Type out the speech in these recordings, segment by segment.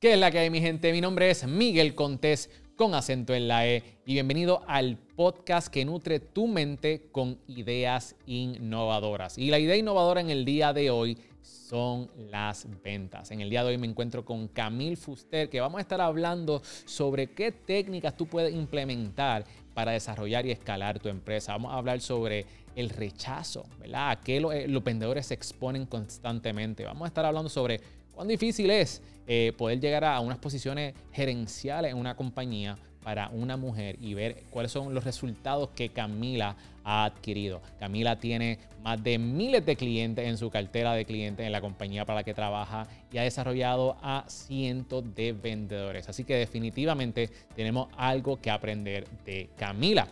¿Qué es la que hay, mi gente? Mi nombre es Miguel Contés, con acento en la E, y bienvenido al podcast que nutre tu mente con ideas innovadoras. Y la idea innovadora en el día de hoy son las ventas. En el día de hoy me encuentro con Camille Fuster, que vamos a estar hablando sobre qué técnicas tú puedes implementar para desarrollar y escalar tu empresa. Vamos a hablar sobre el rechazo, ¿verdad? A qué eh, los vendedores se exponen constantemente. Vamos a estar hablando sobre cuán difícil es eh, poder llegar a unas posiciones gerenciales en una compañía para una mujer y ver cuáles son los resultados que Camila ha adquirido. Camila tiene más de miles de clientes en su cartera de clientes en la compañía para la que trabaja y ha desarrollado a cientos de vendedores. Así que definitivamente tenemos algo que aprender de Camila.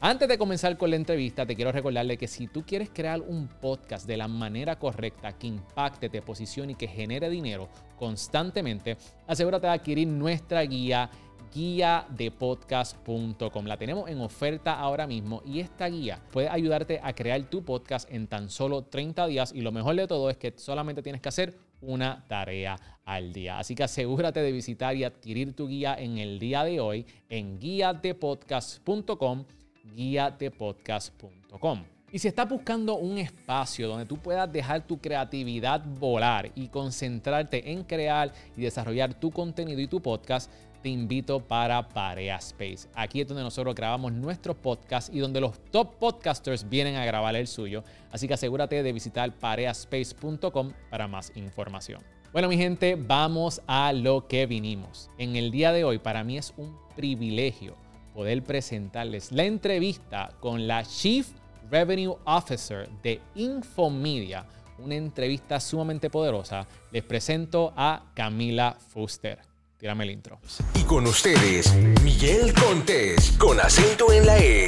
Antes de comenzar con la entrevista, te quiero recordarle que si tú quieres crear un podcast de la manera correcta, que impacte, te posicione y que genere dinero constantemente, asegúrate de adquirir nuestra guía guía de podcast.com. La tenemos en oferta ahora mismo y esta guía puede ayudarte a crear tu podcast en tan solo 30 días y lo mejor de todo es que solamente tienes que hacer una tarea al día. Así que asegúrate de visitar y adquirir tu guía en el día de hoy en guiadepodcast.com guiatepodcast.com. Y si estás buscando un espacio donde tú puedas dejar tu creatividad volar y concentrarte en crear y desarrollar tu contenido y tu podcast, te invito para Parea Space. Aquí es donde nosotros grabamos nuestros podcasts y donde los top podcasters vienen a grabar el suyo. Así que asegúrate de visitar pareaspace.com para más información. Bueno, mi gente, vamos a lo que vinimos. En el día de hoy, para mí es un privilegio poder presentarles la entrevista con la Chief Revenue Officer de Infomedia, una entrevista sumamente poderosa. Les presento a Camila Fuster. Tírame el intro. Y con ustedes, Miguel Contés, con acento en la E.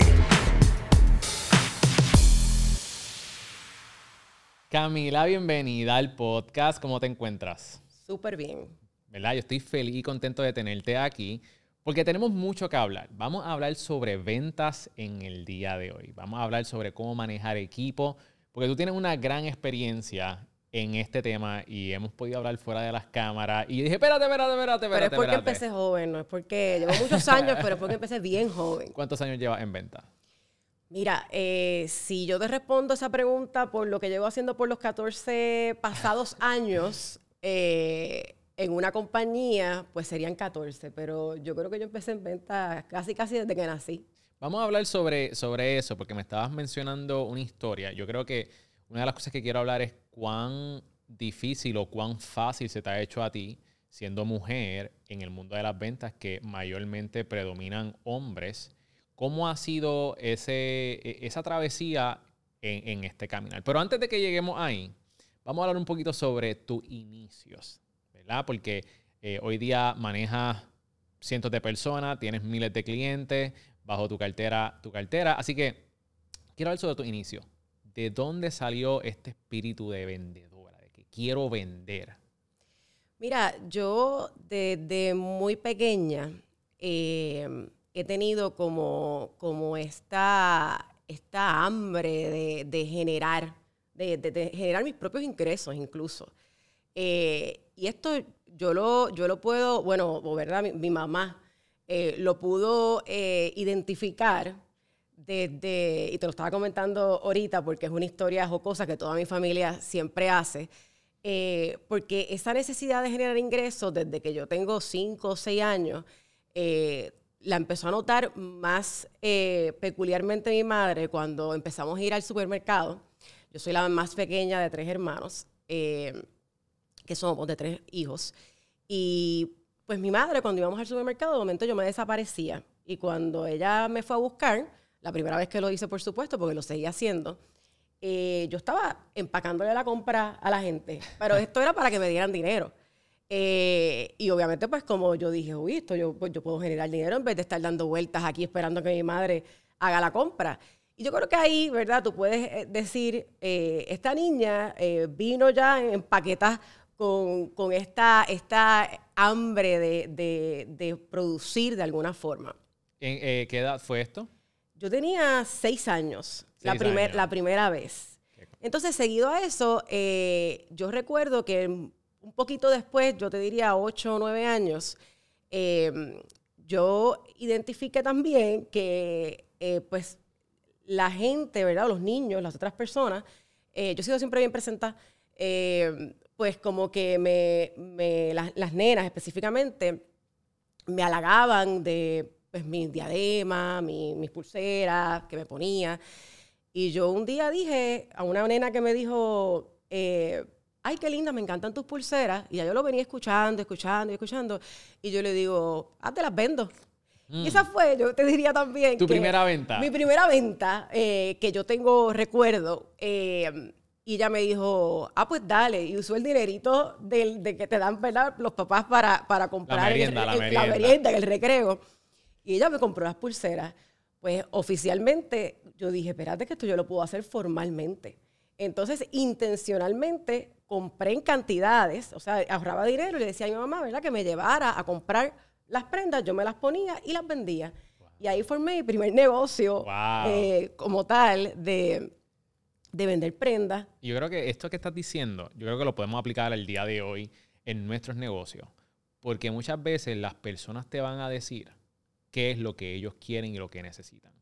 Camila, bienvenida al podcast. ¿Cómo te encuentras? Súper bien. ¿Verdad? Yo estoy feliz y contento de tenerte aquí. Porque tenemos mucho que hablar. Vamos a hablar sobre ventas en el día de hoy. Vamos a hablar sobre cómo manejar equipo, porque tú tienes una gran experiencia en este tema y hemos podido hablar fuera de las cámaras. Y dije, espérate, espérate, espérate, espérate. Pero es porque empecé joven, no es porque llevo muchos años, pero es porque empecé bien joven. ¿Cuántos años llevas en venta? Mira, eh, si yo te respondo esa pregunta por lo que llevo haciendo por los 14 pasados años, eh, en una compañía, pues serían 14, pero yo creo que yo empecé en venta casi, casi desde que nací. Vamos a hablar sobre, sobre eso, porque me estabas mencionando una historia. Yo creo que una de las cosas que quiero hablar es cuán difícil o cuán fácil se te ha hecho a ti, siendo mujer en el mundo de las ventas, que mayormente predominan hombres. ¿Cómo ha sido ese, e, esa travesía en, en este caminar? Pero antes de que lleguemos ahí, vamos a hablar un poquito sobre tus inicios porque eh, hoy día manejas cientos de personas, tienes miles de clientes bajo tu cartera, tu cartera. Así que quiero hablar sobre tu inicio. ¿De dónde salió este espíritu de vendedora, de que quiero vender? Mira, yo desde muy pequeña eh, he tenido como, como esta, esta hambre de, generar, de, generar mis propios ingresos incluso. Eh, y esto yo lo, yo lo puedo, bueno, ¿verdad? Mi, mamá eh, lo pudo eh, identificar desde, y te lo estaba comentando ahorita porque es una historia jocosa que toda mi familia siempre hace, eh, porque esa necesidad de generar ingresos desde que yo tengo 5 o 6 años, la empezó a notar más peculiarmente mi madre cuando empezamos a ir al supermercado. Yo soy la más pequeña de tres hermanos que somos de tres hijos. Y pues mi madre, cuando íbamos al supermercado, de momento yo me desaparecía. Y cuando ella me fue a buscar, la primera vez que lo hice, por supuesto, porque lo seguía haciendo, eh, yo estaba empacándole la compra a la gente. Pero esto era para que me dieran dinero. Eh, y obviamente, pues como yo dije, uy, esto yo, pues, yo puedo generar dinero en vez de estar dando vueltas aquí esperando que mi madre haga la compra. Y yo creo que ahí, ¿verdad? Tú puedes eh, decir, esta niña vino ya en paquetas con, esta, esta hambre de, producir de alguna forma. ¿En eh, qué edad fue esto? Yo tenía seis años, la, la primera vez. Entonces, seguido a eso, eh, yo recuerdo que un poquito después, yo te diría 8 o 9 años, eh, yo identifiqué también que eh, pues la gente, ¿verdad? Los niños, las otras personas, eh, yo he sido siempre bien presentada, eh, pues como que me, me- las, las nenas específicamente me halagaban de pues, mis diademas, mi- mis pulseras que me ponía. Y yo un día dije a una nena que me dijo, eh, ay, qué linda, me encantan tus pulseras. Y ya yo lo venía escuchando, escuchando y escuchando. Y yo le digo, ah, te las vendo. Y esa fue, yo te diría también. Mm. ¿Tu que primera venta? Mi primera venta, eh, que yo tengo recuerdo. eh, y ella me dijo, ah, pues dale. Y usó el dinerito del, de que te dan, ¿verdad? Los papás para, para comprar el- merienda, la el- merienda. merienda en el recreo. Y ella me compró las pulseras. Pues oficialmente yo dije, espérate que esto yo lo puedo hacer formalmente. Entonces, intencionalmente compré en cantidades, o sea, ahorraba dinero y le decía a mi mamá, ¿verdad? Que me llevara a comprar las prendas, yo me las ponía y las vendía. Y ahí formé mi primer negocio Wow. eh, como tal de, de vender prendas. Yo creo que esto que estás diciendo, yo creo que lo podemos aplicar al día de hoy en nuestros negocios. Porque muchas veces las personas te van a decir qué es lo que ellos quieren y lo que necesitan.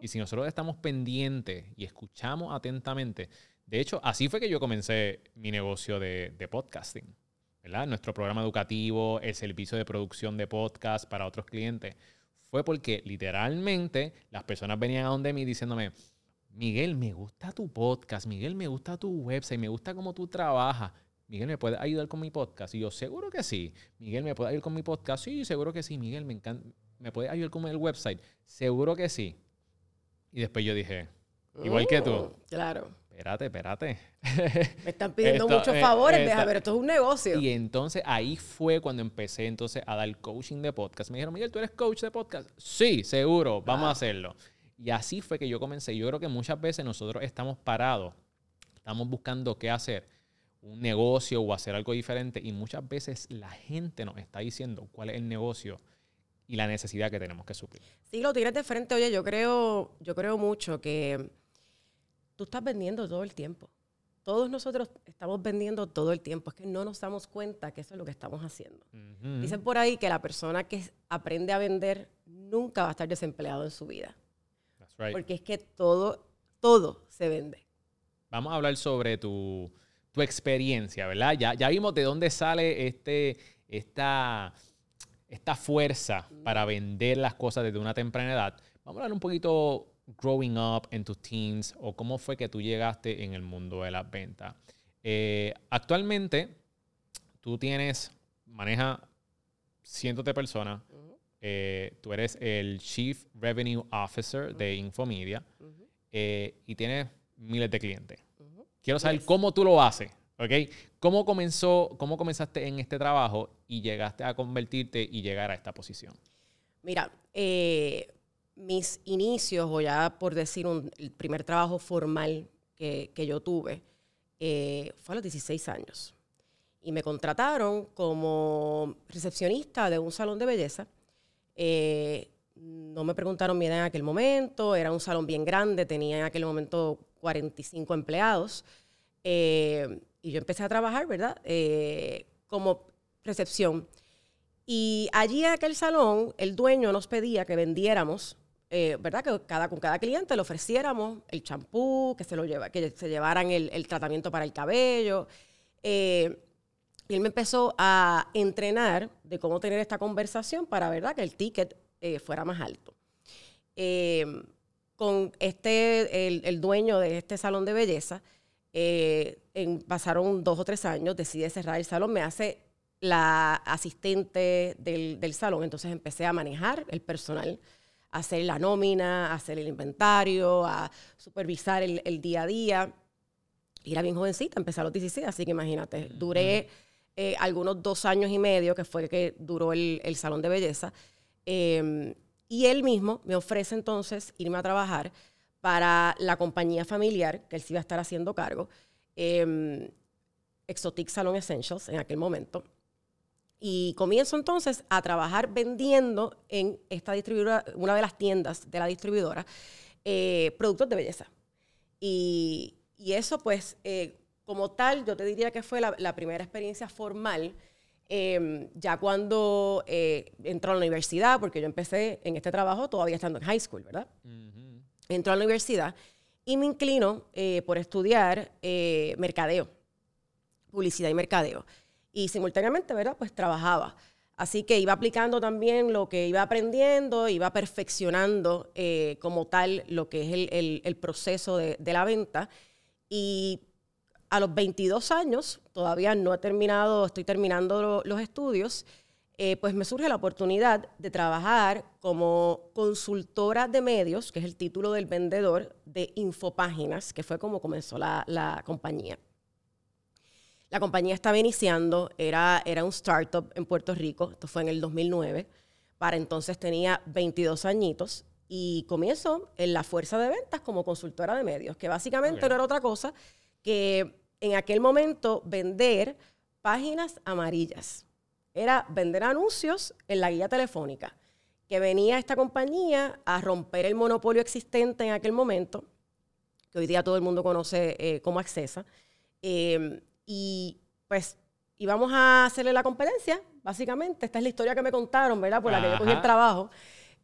Y si nosotros estamos pendientes y escuchamos atentamente, de hecho, así fue que yo comencé mi negocio de, de podcasting, ¿verdad? Nuestro programa educativo, el servicio de producción de podcast para otros clientes. Fue porque literalmente las personas venían a donde mí diciéndome, Miguel, me gusta tu podcast, Miguel, me gusta tu website, me gusta cómo tú trabajas. Miguel, ¿me puedes ayudar con mi podcast? Y yo, seguro que sí. Miguel, ¿me puedes ayudar con mi podcast? Sí, seguro que sí. Miguel, me encanta. ¿Me puedes ayudar con el website? Seguro que sí. Y después yo dije, igual que tú, Mm, Claro. espérate, espérate. Me están pidiendo Esto, muchos eh, favores, deja ver, esto es un negocio. Y entonces ahí fue cuando empecé entonces a dar coaching de podcast. Me dijeron, Miguel, ¿tú eres coach de podcast? Sí, seguro, vamos a hacerlo. Y así fue que yo comencé. Yo creo que muchas veces nosotros estamos parados, estamos buscando qué hacer, un negocio o hacer algo diferente. Y muchas veces la gente nos está diciendo cuál es el negocio y la necesidad que tenemos que suplir. Sí, lo tienes de frente. Oye, yo creo, yo creo mucho que tú estás vendiendo todo el tiempo. Todos nosotros estamos vendiendo todo el tiempo. Es que no nos damos cuenta que eso es lo que estamos haciendo. Dicen por ahí que la persona que aprende a vender nunca va a estar desempleado en su vida. Right. Porque es que todo, todo se vende. Vamos a hablar sobre tu, tu experiencia, ¿verdad? Ya, ya vimos de dónde sale este, esta, esta fuerza para vender las cosas desde una temprana edad. Vamos a hablar un poquito growing up en tus teens o cómo fue que tú llegaste en el mundo de las ventas. Eh, actualmente, tú tienes, maneja cientos de personas. Eh, tú eres el Chief Revenue Officer de Infomedia eh, y tienes miles de clientes. Quiero saber Yes. cómo tú lo haces, ¿ok? ¿Cómo comenzó, cómo comenzaste en este trabajo y llegaste a convertirte y llegar a esta posición? Mira, eh, mis inicios, o ya por decir un, el primer trabajo formal que, que yo tuve, eh, fue a los 16 años. Y me contrataron como recepcionista de un salón de belleza. Eh, no me preguntaron mi edad en aquel momento, era un salón bien grande, tenía en aquel momento 45 empleados. Eh, y yo empecé a trabajar, ¿verdad? Eh, como recepción. Y allí en aquel salón, el dueño nos pedía que vendiéramos, eh, ¿verdad? Que cada, con cada cliente le ofreciéramos el champú, que se lo lleva, que se llevaran el, el tratamiento para el cabello. Eh, y él me empezó a entrenar de cómo tener esta conversación para, ¿verdad? Que el ticket eh, fuera más alto. Eh, con este, el, el dueño de este salón de belleza, eh, en- pasaron dos o tres años, decide cerrar el salón, me hace la asistente del, del salón, entonces empecé a manejar el personal, a hacer la nómina, a hacer el inventario, a supervisar el, el día a día. Y era bien jovencita, empecé a los 16, así que imagínate, duré eh, algunos dos años y medio, que fue que duró el, el salón de belleza. Eh, y él mismo me ofrece entonces irme a trabajar para la compañía familiar, que él se iba a estar haciendo cargo, eh, Exotic Salon Essentials en aquel momento. Y comienzo entonces a trabajar vendiendo en esta distribuidora, una de las tiendas de la distribuidora, eh, productos de belleza. Y, y eso pues eh, como tal, yo te diría que fue la, la primera experiencia formal. eh, ya cuando eh, entró a la universidad, porque yo empecé en este trabajo todavía estando en high school, ¿verdad? Entró a la universidad y me inclino eh, por estudiar eh, mercadeo, publicidad y mercadeo. Y simultáneamente, ¿verdad? Pues trabajaba. Así que iba aplicando también lo que iba aprendiendo, iba perfeccionando eh, como tal lo que es el, el- el proceso de, de la venta. Y a los 22 años, todavía no he terminado, estoy terminando lo- los estudios, eh, pues me surge la oportunidad de trabajar como consultora de medios, que es el título del vendedor de Infopáginas, que fue como comenzó la, la compañía. La compañía estaba iniciando, era, era un startup en Puerto Rico, esto fue en el 2009, para entonces tenía 22 añitos y comienzo en la fuerza de ventas como consultora de medios, que básicamente Ok. no era otra cosa que en aquel momento vender páginas amarillas. Era vender anuncios en la guía telefónica, que venía esta compañía a romper el monopolio existente en aquel momento, que hoy día todo el mundo conoce eh, como Accesa. Eh, y pues íbamos a hacerle la competencia, básicamente. Esta es la historia que me contaron, ¿verdad? Por la que yo cogí el trabajo.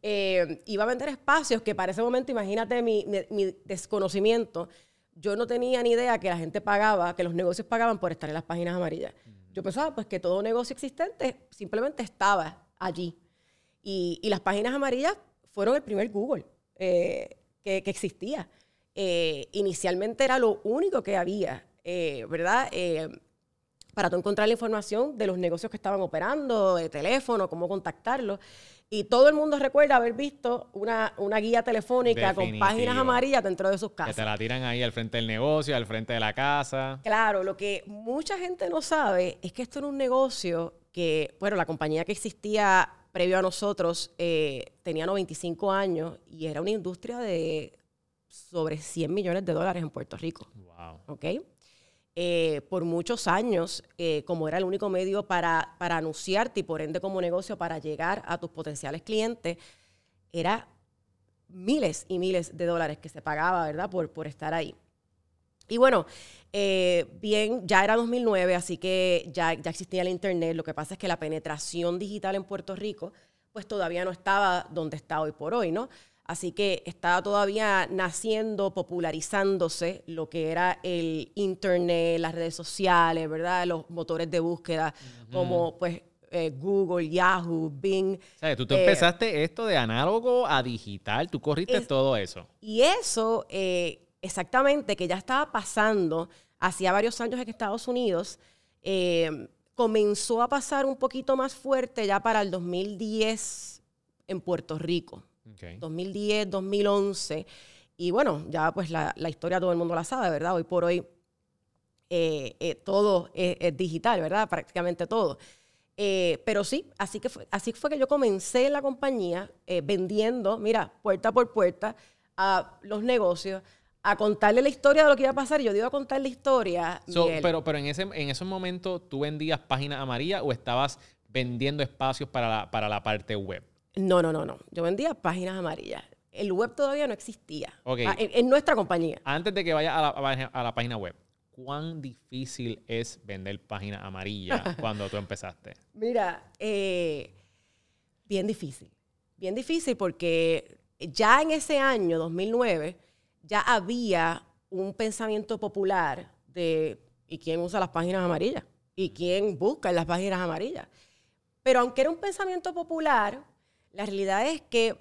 Eh, iba a vender espacios que para ese momento, imagínate mi, mi- mi desconocimiento, yo no tenía ni idea que la gente pagaba, que los negocios pagaban por estar en las páginas amarillas. Yo pensaba pues que todo negocio existente simplemente estaba allí. Y, las páginas amarillas fueron el primer Google eh, que, existía. Eh, inicialmente era lo único que había, eh, ¿verdad? Para tú encontrar la información de los negocios que estaban operando, de teléfono, cómo contactarlos. Y todo el mundo recuerda haber visto una, una guía telefónica con páginas amarillas dentro de sus Que casas. te la tiran ahí al frente del negocio, al frente de la casa. Claro, lo que mucha gente no sabe es que esto era un negocio que, bueno, la compañía que existía previo a nosotros eh, tenía 95 años y era una industria de sobre 100 millones de dólares en Puerto Rico. Wow. ¿ok? Eh, por muchos años, eh, como era el único medio para, para anunciarte y por ende como negocio para llegar a tus potenciales clientes, era miles y miles de dólares que se pagaba, ¿verdad? Por, por estar ahí. Y bueno, eh, bien, ya era 2009, así que ya, ya existía el Internet. Lo que pasa es que la penetración digital en Puerto Rico, pues todavía no estaba donde está hoy por hoy, ¿no? Así que estaba todavía naciendo, popularizándose lo que era el Internet, las redes sociales, ¿verdad? Los motores de búsqueda, como pues eh, Google, Yahoo, Bing. O sea, tú, tú Eh, empezaste esto de análogo a digital, tú corriste Es- todo eso. Y eso, eh, exactamente, que ya estaba pasando hacía varios años en Estados Unidos, comenzó a pasar un poquito más fuerte ya para el 2010 en Puerto Rico. Ok. 2010, 2011. Y bueno, ya pues la, la historia todo el mundo la sabe, ¿verdad? Hoy por hoy eh, eh, todo es, es digital, ¿verdad? Prácticamente todo. Eh, pero sí, así, que fue, así fue que yo comencé en la compañía vendiendo, mira, puerta por puerta a los negocios, a contarle la historia de lo que iba a pasar. Yo digo a contar la historia. So, pero pero en, ese, en esos momentos, ¿tú vendías páginas amarillas o estabas vendiendo espacios para la, para la parte web? No, no, no, no. Yo vendía páginas amarillas. El web todavía no existía. Ok. Ah, En, en nuestra compañía. Antes de que vayas a la, a la- a la página web, ¿cuán difícil es vender páginas amarillas cuando tú empezaste? Mira, eh, bien difícil. Bien difícil porque ya en ese año, 2009, ya había un pensamiento popular de ¿y quién usa las páginas amarillas? ¿Y quién busca en las páginas amarillas? Pero aunque era un pensamiento popular, la realidad es que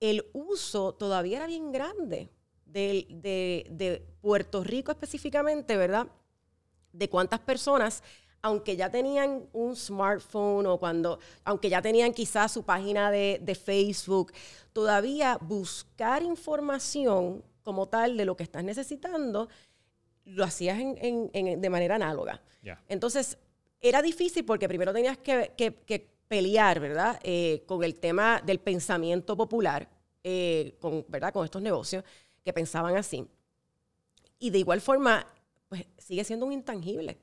el uso todavía era bien grande de, de Puerto Rico específicamente, ¿verdad? De cuántas personas, aunque ya tenían un smartphone o cuando, aunque ya tenían quizás su página de, de Facebook, todavía buscar información como tal de lo que estás necesitando, lo hacías en- en- en- de manera análoga. Entonces, era difícil porque primero tenías que, que- que pelear, ¿verdad? Eh, con el tema del pensamiento popular, eh, con, ¿verdad? Con estos negocios que pensaban así. Y de igual forma, pues sigue siendo un intangible.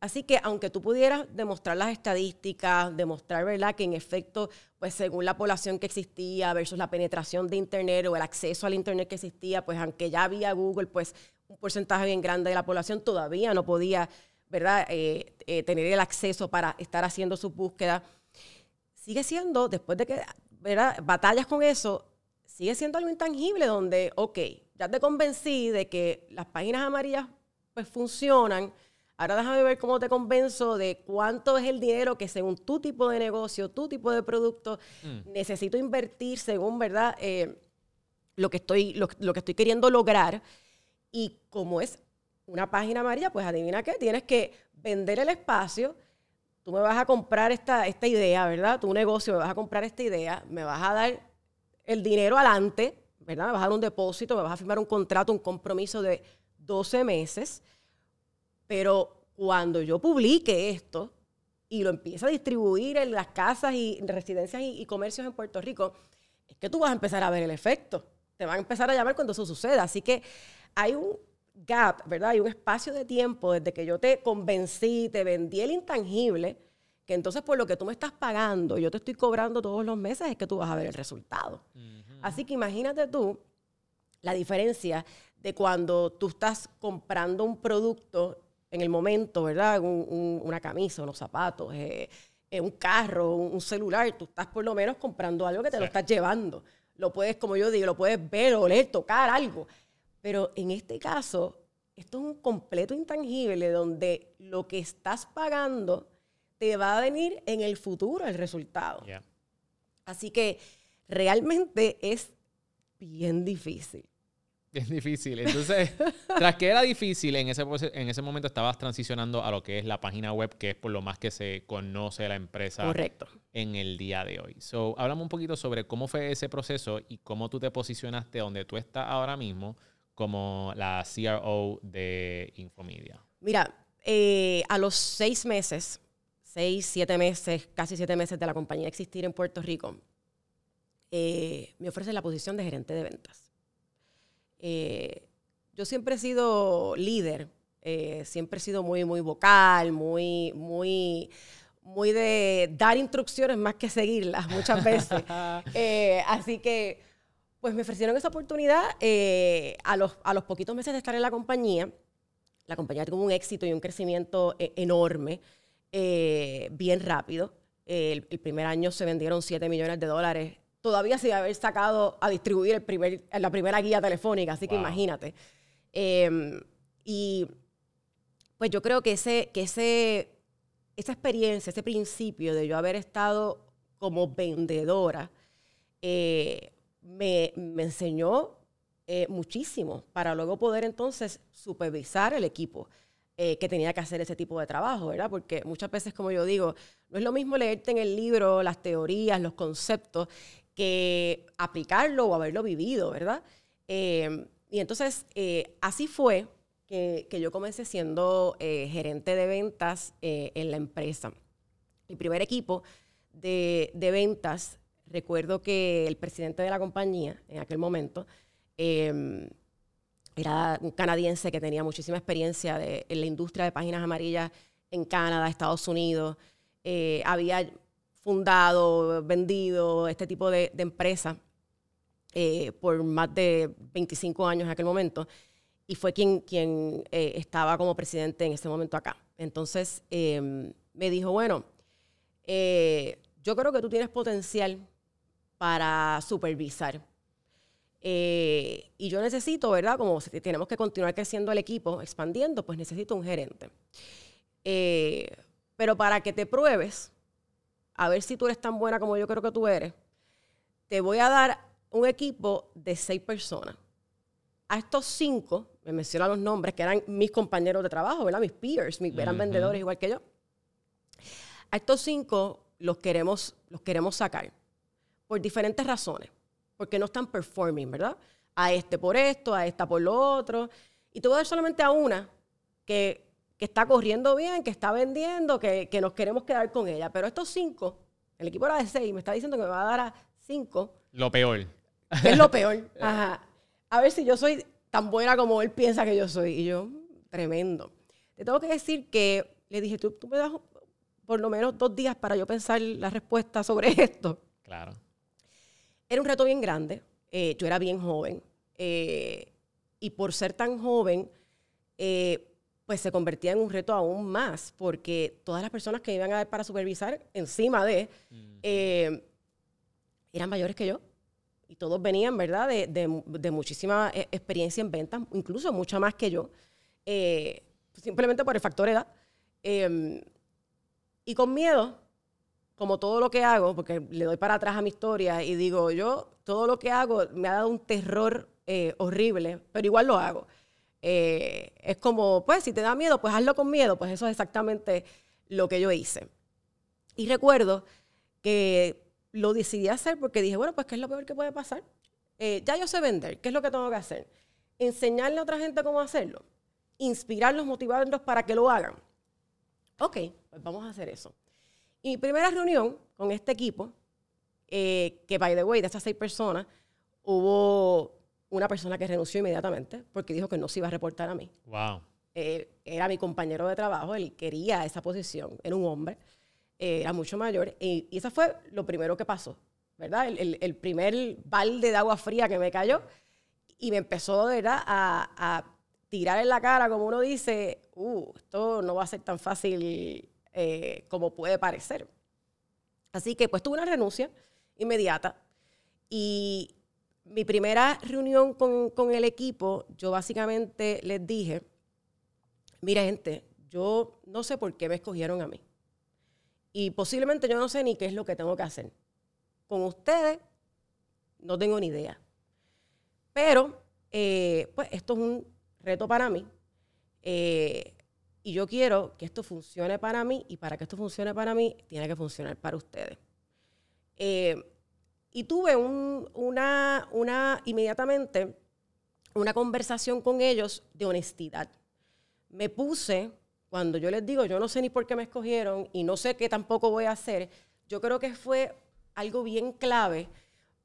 Así que aunque tú pudieras demostrar las estadísticas, demostrar, ¿verdad?, que en efecto, pues según la población que existía versus la penetración de Internet o el acceso al Internet que existía, pues aunque ya había Google, pues un porcentaje bien grande de la población todavía no podía, ¿verdad?, eh, eh, tener el acceso para estar haciendo su búsqueda. Sigue siendo, después de que, ¿verdad?, batallas con eso, sigue siendo algo intangible donde, ok, ya te convencí de que las páginas amarillas pues funcionan, ahora déjame ver cómo te convenzo de cuánto es el dinero que según tu tipo de negocio, tu tipo de producto, Mm. necesito invertir según, ¿verdad?, Eh, lo, que estoy, lo, lo que estoy queriendo lograr. Y como es una página amarilla, pues adivina qué, tienes que vender el espacio, tú me vas a comprar esta, esta idea, ¿verdad? Tu negocio me vas a comprar esta idea, me vas a dar el dinero adelante, ¿verdad? Me vas a dar un depósito, me vas a firmar un contrato, un compromiso de 12 meses, pero cuando yo publique esto y lo empiece a distribuir en las casas y residencias y, y comercios en Puerto Rico, es que tú vas a empezar a ver el efecto. Te van a empezar a llamar cuando eso suceda. Así que hay un gap, ¿verdad? Hay un espacio de tiempo desde que yo te convencí, te vendí el intangible, que entonces por lo que tú me estás pagando, yo te estoy cobrando todos los meses, es que tú vas a ver el resultado. Así que imagínate tú la diferencia de cuando tú estás comprando un producto en el momento, ¿verdad? Un- un- una camisa, unos zapatos, eh, eh, un carro, un, un celular. Tú estás por lo menos comprando algo que te lo estás llevando. Lo puedes, como yo digo, lo puedes ver, oler, tocar algo. Pero en este caso, esto es un completo intangible donde lo que estás pagando te va a venir en el futuro el resultado. Yeah. Así que realmente es bien difícil. Es difícil. Entonces, tras que era difícil, en ese, en ese momento estabas transicionando a lo que es la página web, que es por lo más que se conoce la empresa Correcto. en el día de hoy. So, háblame un poquito sobre cómo fue ese proceso y cómo tú te posicionaste donde tú estás ahora mismo como la CRO de Infomedia. Mira, eh, a los seis meses, seis, siete meses, casi siete meses de la compañía existir en Puerto Rico, eh, me ofrecen la posición de gerente de ventas. Eh, yo siempre he sido líder, eh, siempre he sido muy, muy vocal, muy, muy, muy de dar instrucciones más que seguirlas muchas veces. Eh, así que, pues me ofrecieron esa oportunidad eh, a, los, a los poquitos meses de estar en la compañía. La compañía tuvo un éxito y un crecimiento eh, enorme, eh, bien rápido. El, el primer año se vendieron 7 millones de dólares, todavía sin haber sacado a distribuir el primer, la primera guía telefónica, así que imagínate. Eh, y pues yo creo que, ese, que ese, esa experiencia, ese principio de yo haber estado como vendedora, eh, me, me enseñó eh, muchísimo para luego poder entonces supervisar el equipo eh, que tenía que hacer ese tipo de trabajo, ¿verdad? Porque muchas veces, como yo digo, no es lo mismo leerte en el libro las teorías, los conceptos, que aplicarlo o haberlo vivido, ¿verdad? Eh, y entonces, así fue que, que yo comencé siendo gerente de ventas en la empresa. Mi primer equipo de, de ventas, recuerdo que el presidente de la compañía en aquel momento eh, era un canadiense que tenía muchísima experiencia en la industria de páginas amarillas en Canadá, Estados Unidos. Eh, había fundado, vendido este tipo de, empresa eh, por más de 25 años en aquel momento y fue quien, quien eh, estaba como presidente en ese momento acá. Entonces eh, me dijo, bueno, yo creo que tú tienes potencial para supervisar. Eh, y yo necesito, ¿verdad? Como si tenemos que continuar creciendo el equipo, expandiendo, pues necesito un gerente. Eh, pero para que te pruebes, a ver si tú eres tan buena como yo creo que tú eres, te voy a dar un equipo de seis personas. A estos cinco, me menciona los nombres, que eran mis compañeros de trabajo, ¿verdad? Mis peers, mis, eran Ujú. vendedores igual que yo. A estos cinco los queremos, los queremos sacar por diferentes razones, porque no están performing, ¿verdad? A este por esto, a esta por lo otro. Y te voy a dar solamente a una que, que está corriendo bien, que está vendiendo, que, que nos queremos quedar con ella. Pero estos cinco, el equipo era de seis, me está diciendo que me va a dar a cinco, Lo peor. es lo peor. Ajá. A ver si yo soy tan buena como él piensa que yo soy. Y yo, "Mm, tremendo. Te tengo que decir que le dije, tú, tú me das por lo menos dos días para yo pensar la respuesta sobre esto. Claro. Era un reto bien grande. eh, yo era bien joven. eh, y por ser tan joven, eh, pues se convertía en un reto aún más, porque todas las personas que iban a ver para supervisar encima de, eh, eran mayores que yo. Y todos venían, ¿verdad?, de, de- de muchísima eh, experiencia en ventas, incluso mucha más que yo, eh, simplemente por el factor edad. Eh, y con miedo, como todo lo que hago, porque le doy para atrás a mi historia y digo, yo todo lo que hago me ha dado un terror eh, horrible, pero igual lo hago. Eh, es como, pues, si te da miedo, pues hazlo con miedo, pues eso es exactamente lo que yo hice. Y recuerdo que lo decidí hacer porque dije, bueno, pues, ¿qué es lo peor que puede pasar? Eh, ya yo sé vender, ¿qué es lo que tengo que hacer? Enseñarle a otra gente cómo hacerlo, inspirarlos, motivarlos para que lo hagan. Ok, pues vamos a hacer eso. Y primera reunión con este equipo, eh, que by the way, de estas seis personas, hubo una persona que renunció inmediatamente porque dijo que no se iba a reportar a mí. Wow. Eh, era mi compañero de trabajo, él quería esa posición, era un hombre, eh, era mucho mayor, y, y eso fue lo primero que pasó, ¿verdad? El, el- el primer balde de agua fría que me cayó, y me empezó, ¿verdad?, a, a tirar en la cara, como uno dice, uh, esto no va a ser tan fácil eh, como puede parecer. Así que pues tuve una renuncia inmediata y mi primera reunión con, con el equipo, yo básicamente les dije, mira gente, yo no sé por qué me escogieron a mí. Y posiblemente yo no sé ni qué es lo que tengo que hacer. Con ustedes no tengo ni idea. Pero, eh, pues esto es un reto para mí. eh, y yo quiero que esto funcione para mí y para que esto funcione para mí, tiene que funcionar para ustedes. Eh, y tuve un- una, una, inmediatamente, una conversación con ellos de honestidad. Me puse, cuando yo les digo, yo no sé ni por qué me escogieron y no sé qué tampoco voy a hacer, yo creo que fue algo bien clave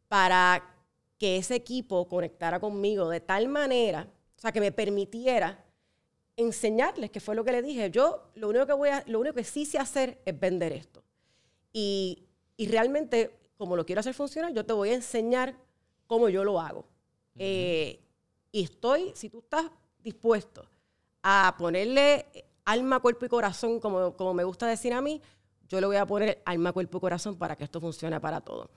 para que ese equipo conectara conmigo de tal manera, o sea, que me permitiera enseñarles, que fue lo que le dije. Yo lo único que voy a, lo único que sí sé hacer es vender esto. Y, y realmente, como lo quiero hacer funcionar, yo te voy a enseñar cómo yo lo hago. Eh, y estoy, si tú estás dispuesto a ponerle alma, cuerpo y corazón, como, como me gusta decir a mí, yo le voy a poner alma, cuerpo y corazón para que esto funcione para todos.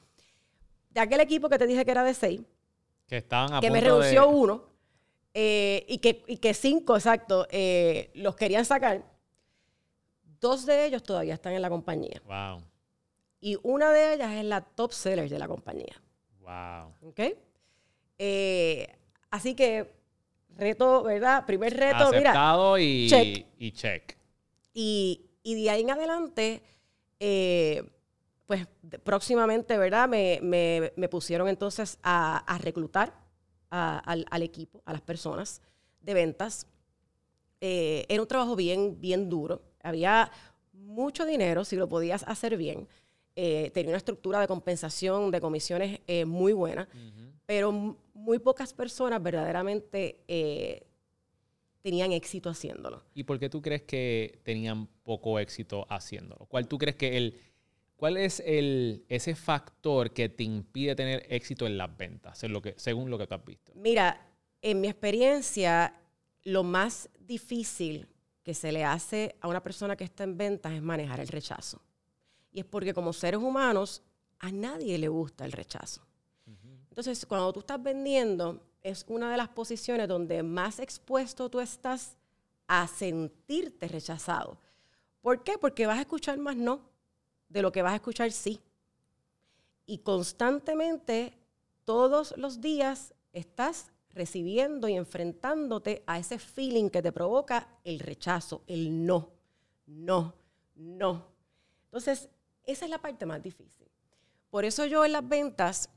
De aquel equipo que te dije que era de seis, Que estaban a que me punto renunció de... uno eh, y, que, y que cinco, exacto, eh, los querían sacar. Dos de ellos todavía están en la compañía. Wow. Y una de ellas es la top seller de la compañía. Wow. ¿Ok? Eh, así que, reto, ¿verdad? Primer reto, mira. Aceptado y, check. y check. Y, y de ahí en adelante, eh, pues próximamente, ¿verdad? Me, me- me pusieron entonces a, a reclutar a- al, al equipo, a las personas de ventas. Eh, era un trabajo bien, bien duro. Había mucho dinero si lo podías hacer bien. Eh, tenía una estructura de compensación, de comisiones eh, muy buena, pero muy pocas personas verdaderamente eh, tenían éxito haciéndolo. ¿Y por qué tú crees que tenían poco éxito haciéndolo? ¿Cuál tú crees que el... ¿Cuál es el, ese factor que te impide tener éxito en las ventas, en lo que, según lo que tú has visto? Mira, en mi experiencia, lo más difícil que se le hace a una persona que está en ventas es manejar el rechazo. Y es porque como seres humanos, a nadie le gusta el rechazo. Entonces, cuando tú estás vendiendo, es una de las posiciones donde más expuesto tú estás a sentirte rechazado. ¿Por qué? Porque vas a escuchar más no de lo que vas a escuchar sí. Y constantemente, todos los días, estás recibiendo y enfrentándote a ese feeling que te provoca el rechazo, el no, no, no. Entonces, esa es la parte más difícil. Por eso yo en las ventas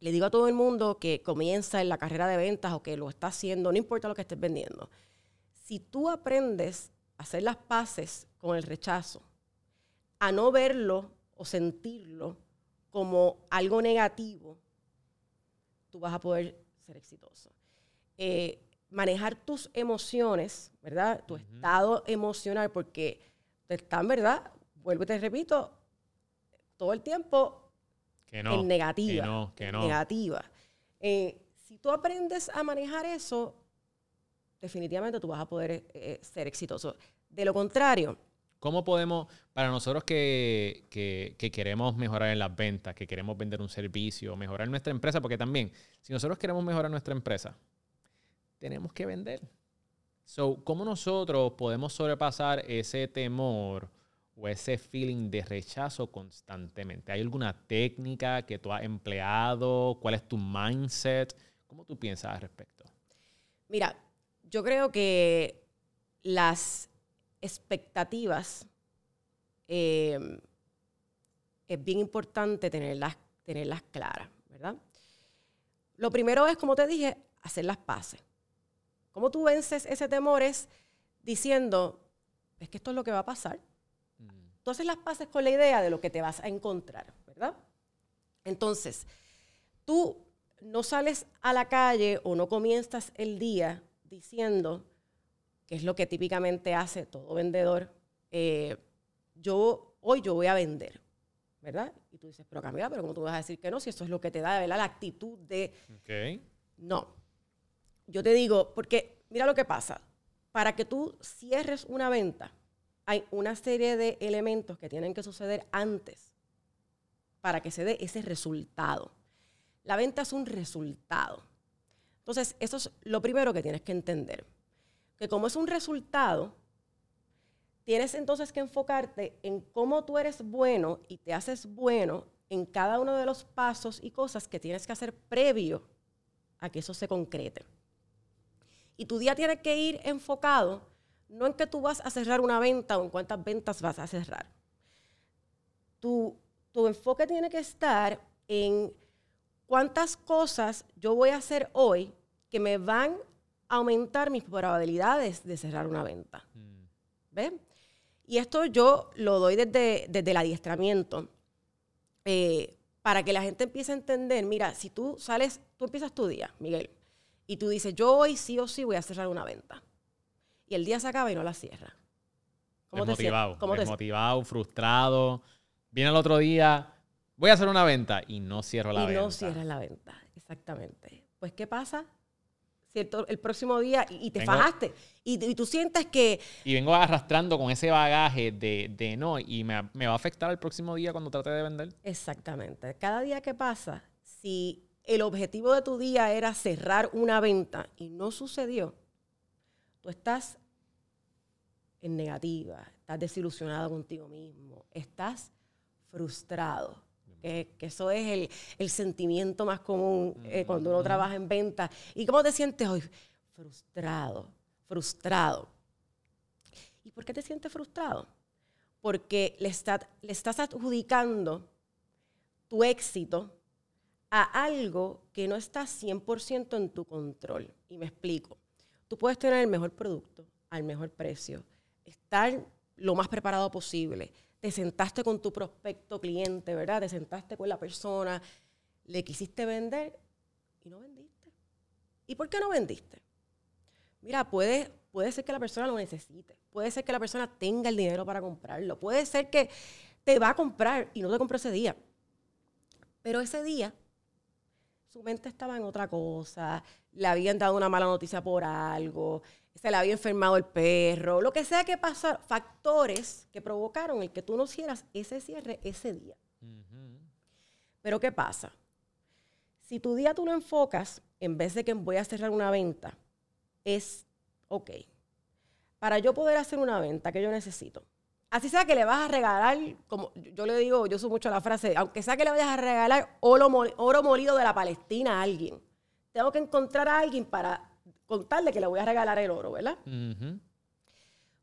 le digo a todo el mundo que comienza en la carrera de ventas o que lo está haciendo, no importa lo que estés vendiendo. Si tú aprendes a hacer las paces con el rechazo, a no verlo o sentirlo como algo negativo, tú vas a poder ser exitoso. Eh, manejar tus emociones, ¿verdad? Tu estado emocional, porque te están, ¿verdad? Vuelvo y te repito, todo el tiempo Que no. en negativa. Que no, que no. Negativa. Eh, si tú aprendes a manejar eso, definitivamente tú vas a poder eh, ser exitoso. De lo contrario, ¿Cómo podemos, para nosotros que, que- que queremos mejorar en las ventas, que queremos vender un servicio, mejorar nuestra empresa, porque también, si nosotros queremos mejorar nuestra empresa, tenemos que vender. So, ¿cómo nosotros podemos sobrepasar ese temor o ese feeling de rechazo constantemente? ¿Hay alguna técnica que tú has empleado? ¿Cuál es tu mindset? ¿Cómo tú piensas al respecto? Mira, yo creo que las expectativas eh, es bien importante tenerlas, tenerlas claras, ¿verdad? Lo primero es, como te dije, hacer las paces. ¿Cómo tú vences ese temor? Es diciendo, es que esto es lo que va a pasar. Tú haces las paces con la idea de lo que te vas a encontrar, ¿verdad? Entonces, tú no sales a la calle o no comienzas el día diciendo, que es lo que típicamente hace todo vendedor, eh, yo hoy yo voy a vender, ¿verdad? Y tú dices, pero Camila, pero ¿cómo tú vas a decir que no? Si eso es lo que te da, ¿verdad? La actitud de, no. Yo te digo, porque mira lo que pasa. Para que tú cierres una venta, hay una serie de elementos que tienen que suceder antes para que se dé ese resultado. La venta es un resultado. Entonces, eso es lo primero que tienes que entender. Que como es un resultado, tienes entonces que enfocarte en cómo tú eres bueno y te haces bueno en cada uno de los pasos y cosas que tienes que hacer previo a que eso se concrete. Y tu día tiene que ir enfocado no en que tú vas a cerrar una venta o en cuántas ventas vas a cerrar. Tu, tu enfoque tiene que estar en cuántas cosas yo voy a hacer hoy que me van aumentar mis probabilidades de cerrar una venta. ¿Ves? Y esto yo lo doy desde, desde el adiestramiento eh, para que la gente empiece a entender, mira, si tú sales, tú empiezas tu día, Miguel, y tú dices, yo hoy sí o sí voy a cerrar una venta. Y el día se acaba y no la cierra. ¿Cómo desmotivado, sientes? ¿Cómo te desmotivado, frustrado. Viene el otro día, voy a hacer una venta y no cierro la y venta. no cierras la venta, exactamente. Pues, ¿qué pasa? ¿Cierto? El próximo día y, y te Tengo- fajaste. Y, y tú sientes que, Y vengo arrastrando con ese bagaje de, de no, y me, me va a afectar el próximo día cuando trate de vender. exactamente, cada día que pasa, si el objetivo de tu día era cerrar una venta y no sucedió, tú estás en negativa, estás desilusionado contigo mismo, estás frustrado. Que, que eso es el, el sentimiento más común eh, cuando uno trabaja en venta. ¿Y cómo te sientes hoy? Frustrado, frustrado. ¿Y por qué te sientes frustrado? Porque le, está- le estás adjudicando tu éxito a algo que no está 100% en tu control. Y me explico. Tú puedes tener el mejor producto al mejor precio, estar lo más preparado posible. Te sentaste con tu prospecto cliente, ¿verdad? Te sentaste con la persona, le quisiste vender y no vendiste. ¿Y por qué no vendiste? Mira, puede, puede ser que la persona lo necesite, puede ser que la persona tenga el dinero para comprarlo, puede ser que te va a comprar y no te compró ese día. Pero ese día su mente estaba en otra cosa, le habían dado una mala noticia por algo, se le había enfermado el perro, lo que sea que pasara, factores que provocaron el que tú no hicieras ese cierre ese día. Pero ¿qué pasa? Si tu día tú lo enfocas, en vez de que voy a cerrar una venta, es, ok, para yo poder hacer una venta, que yo necesito? Así sea que le vas a regalar, como yo le digo, yo uso mucho la frase, aunque sea que le vayas a regalar oro, oro molido de la Palestina a alguien, tengo que encontrar a alguien para contarle que le voy a regalar el oro, ¿verdad?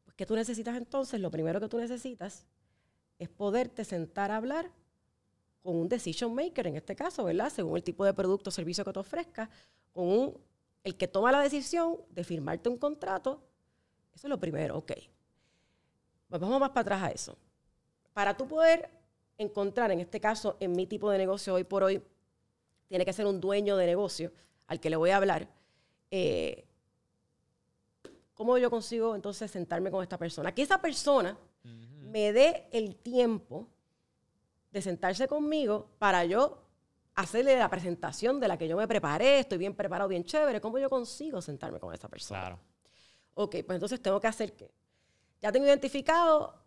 Pues, ¿qué tú necesitas entonces? Lo primero que tú necesitas es poderte sentar a hablar con un decision maker, en este caso, ¿verdad? Según el tipo de producto o servicio que te ofrezcas, con un- el que toma la decisión de firmarte un contrato. Eso es lo primero, ok. Pues vamos más para atrás a eso. Para tú poder encontrar, en este caso, en mi tipo de negocio hoy por hoy, tiene que ser un dueño de negocio al que le voy a hablar. Eh, ¿Cómo yo consigo entonces sentarme con esta persona? Que esa persona me dé el tiempo de sentarse conmigo para yo hacerle la presentación de la que yo me preparé, estoy bien preparado, bien chévere, ¿cómo yo consigo sentarme con esa persona? Claro. Ok, pues entonces tengo que hacer qué? Ya tengo identificado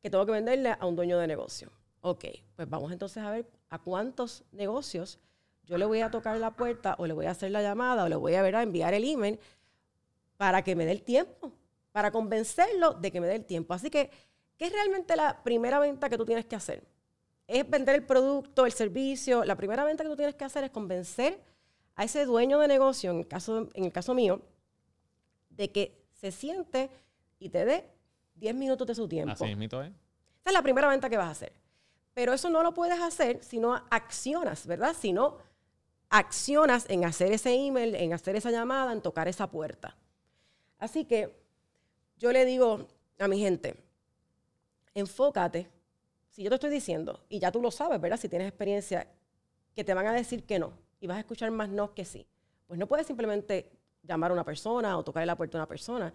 que tengo que venderle a un dueño de negocio. Ok, pues vamos entonces a ver a cuántos negocios yo le voy a tocar la puerta o le voy a hacer la llamada o le voy a, ver, a enviar el email para que me dé el tiempo, para convencerlo de que me dé el tiempo. Así que, ¿qué es realmente la primera venta que tú tienes que hacer? Es vender el producto, el servicio. La primera venta que tú tienes que hacer es convencer a ese dueño de negocio, en el caso, en el caso mío, de que se siente y te dé 10 minutos de su tiempo. Así mismo, ¿eh? Esa es la primera venta que vas a hacer. Pero eso no lo puedes hacer si no accionas, ¿verdad? Si no accionas en hacer ese email, en hacer esa llamada, en tocar esa puerta. Así que yo le digo a mi gente, enfócate. Si yo te estoy diciendo, y ya tú lo sabes, ¿verdad? Si tienes experiencia, que te van a decir que no y vas a escuchar más no que sí. Pues no puedes simplemente llamar a una persona o tocarle la puerta a una persona.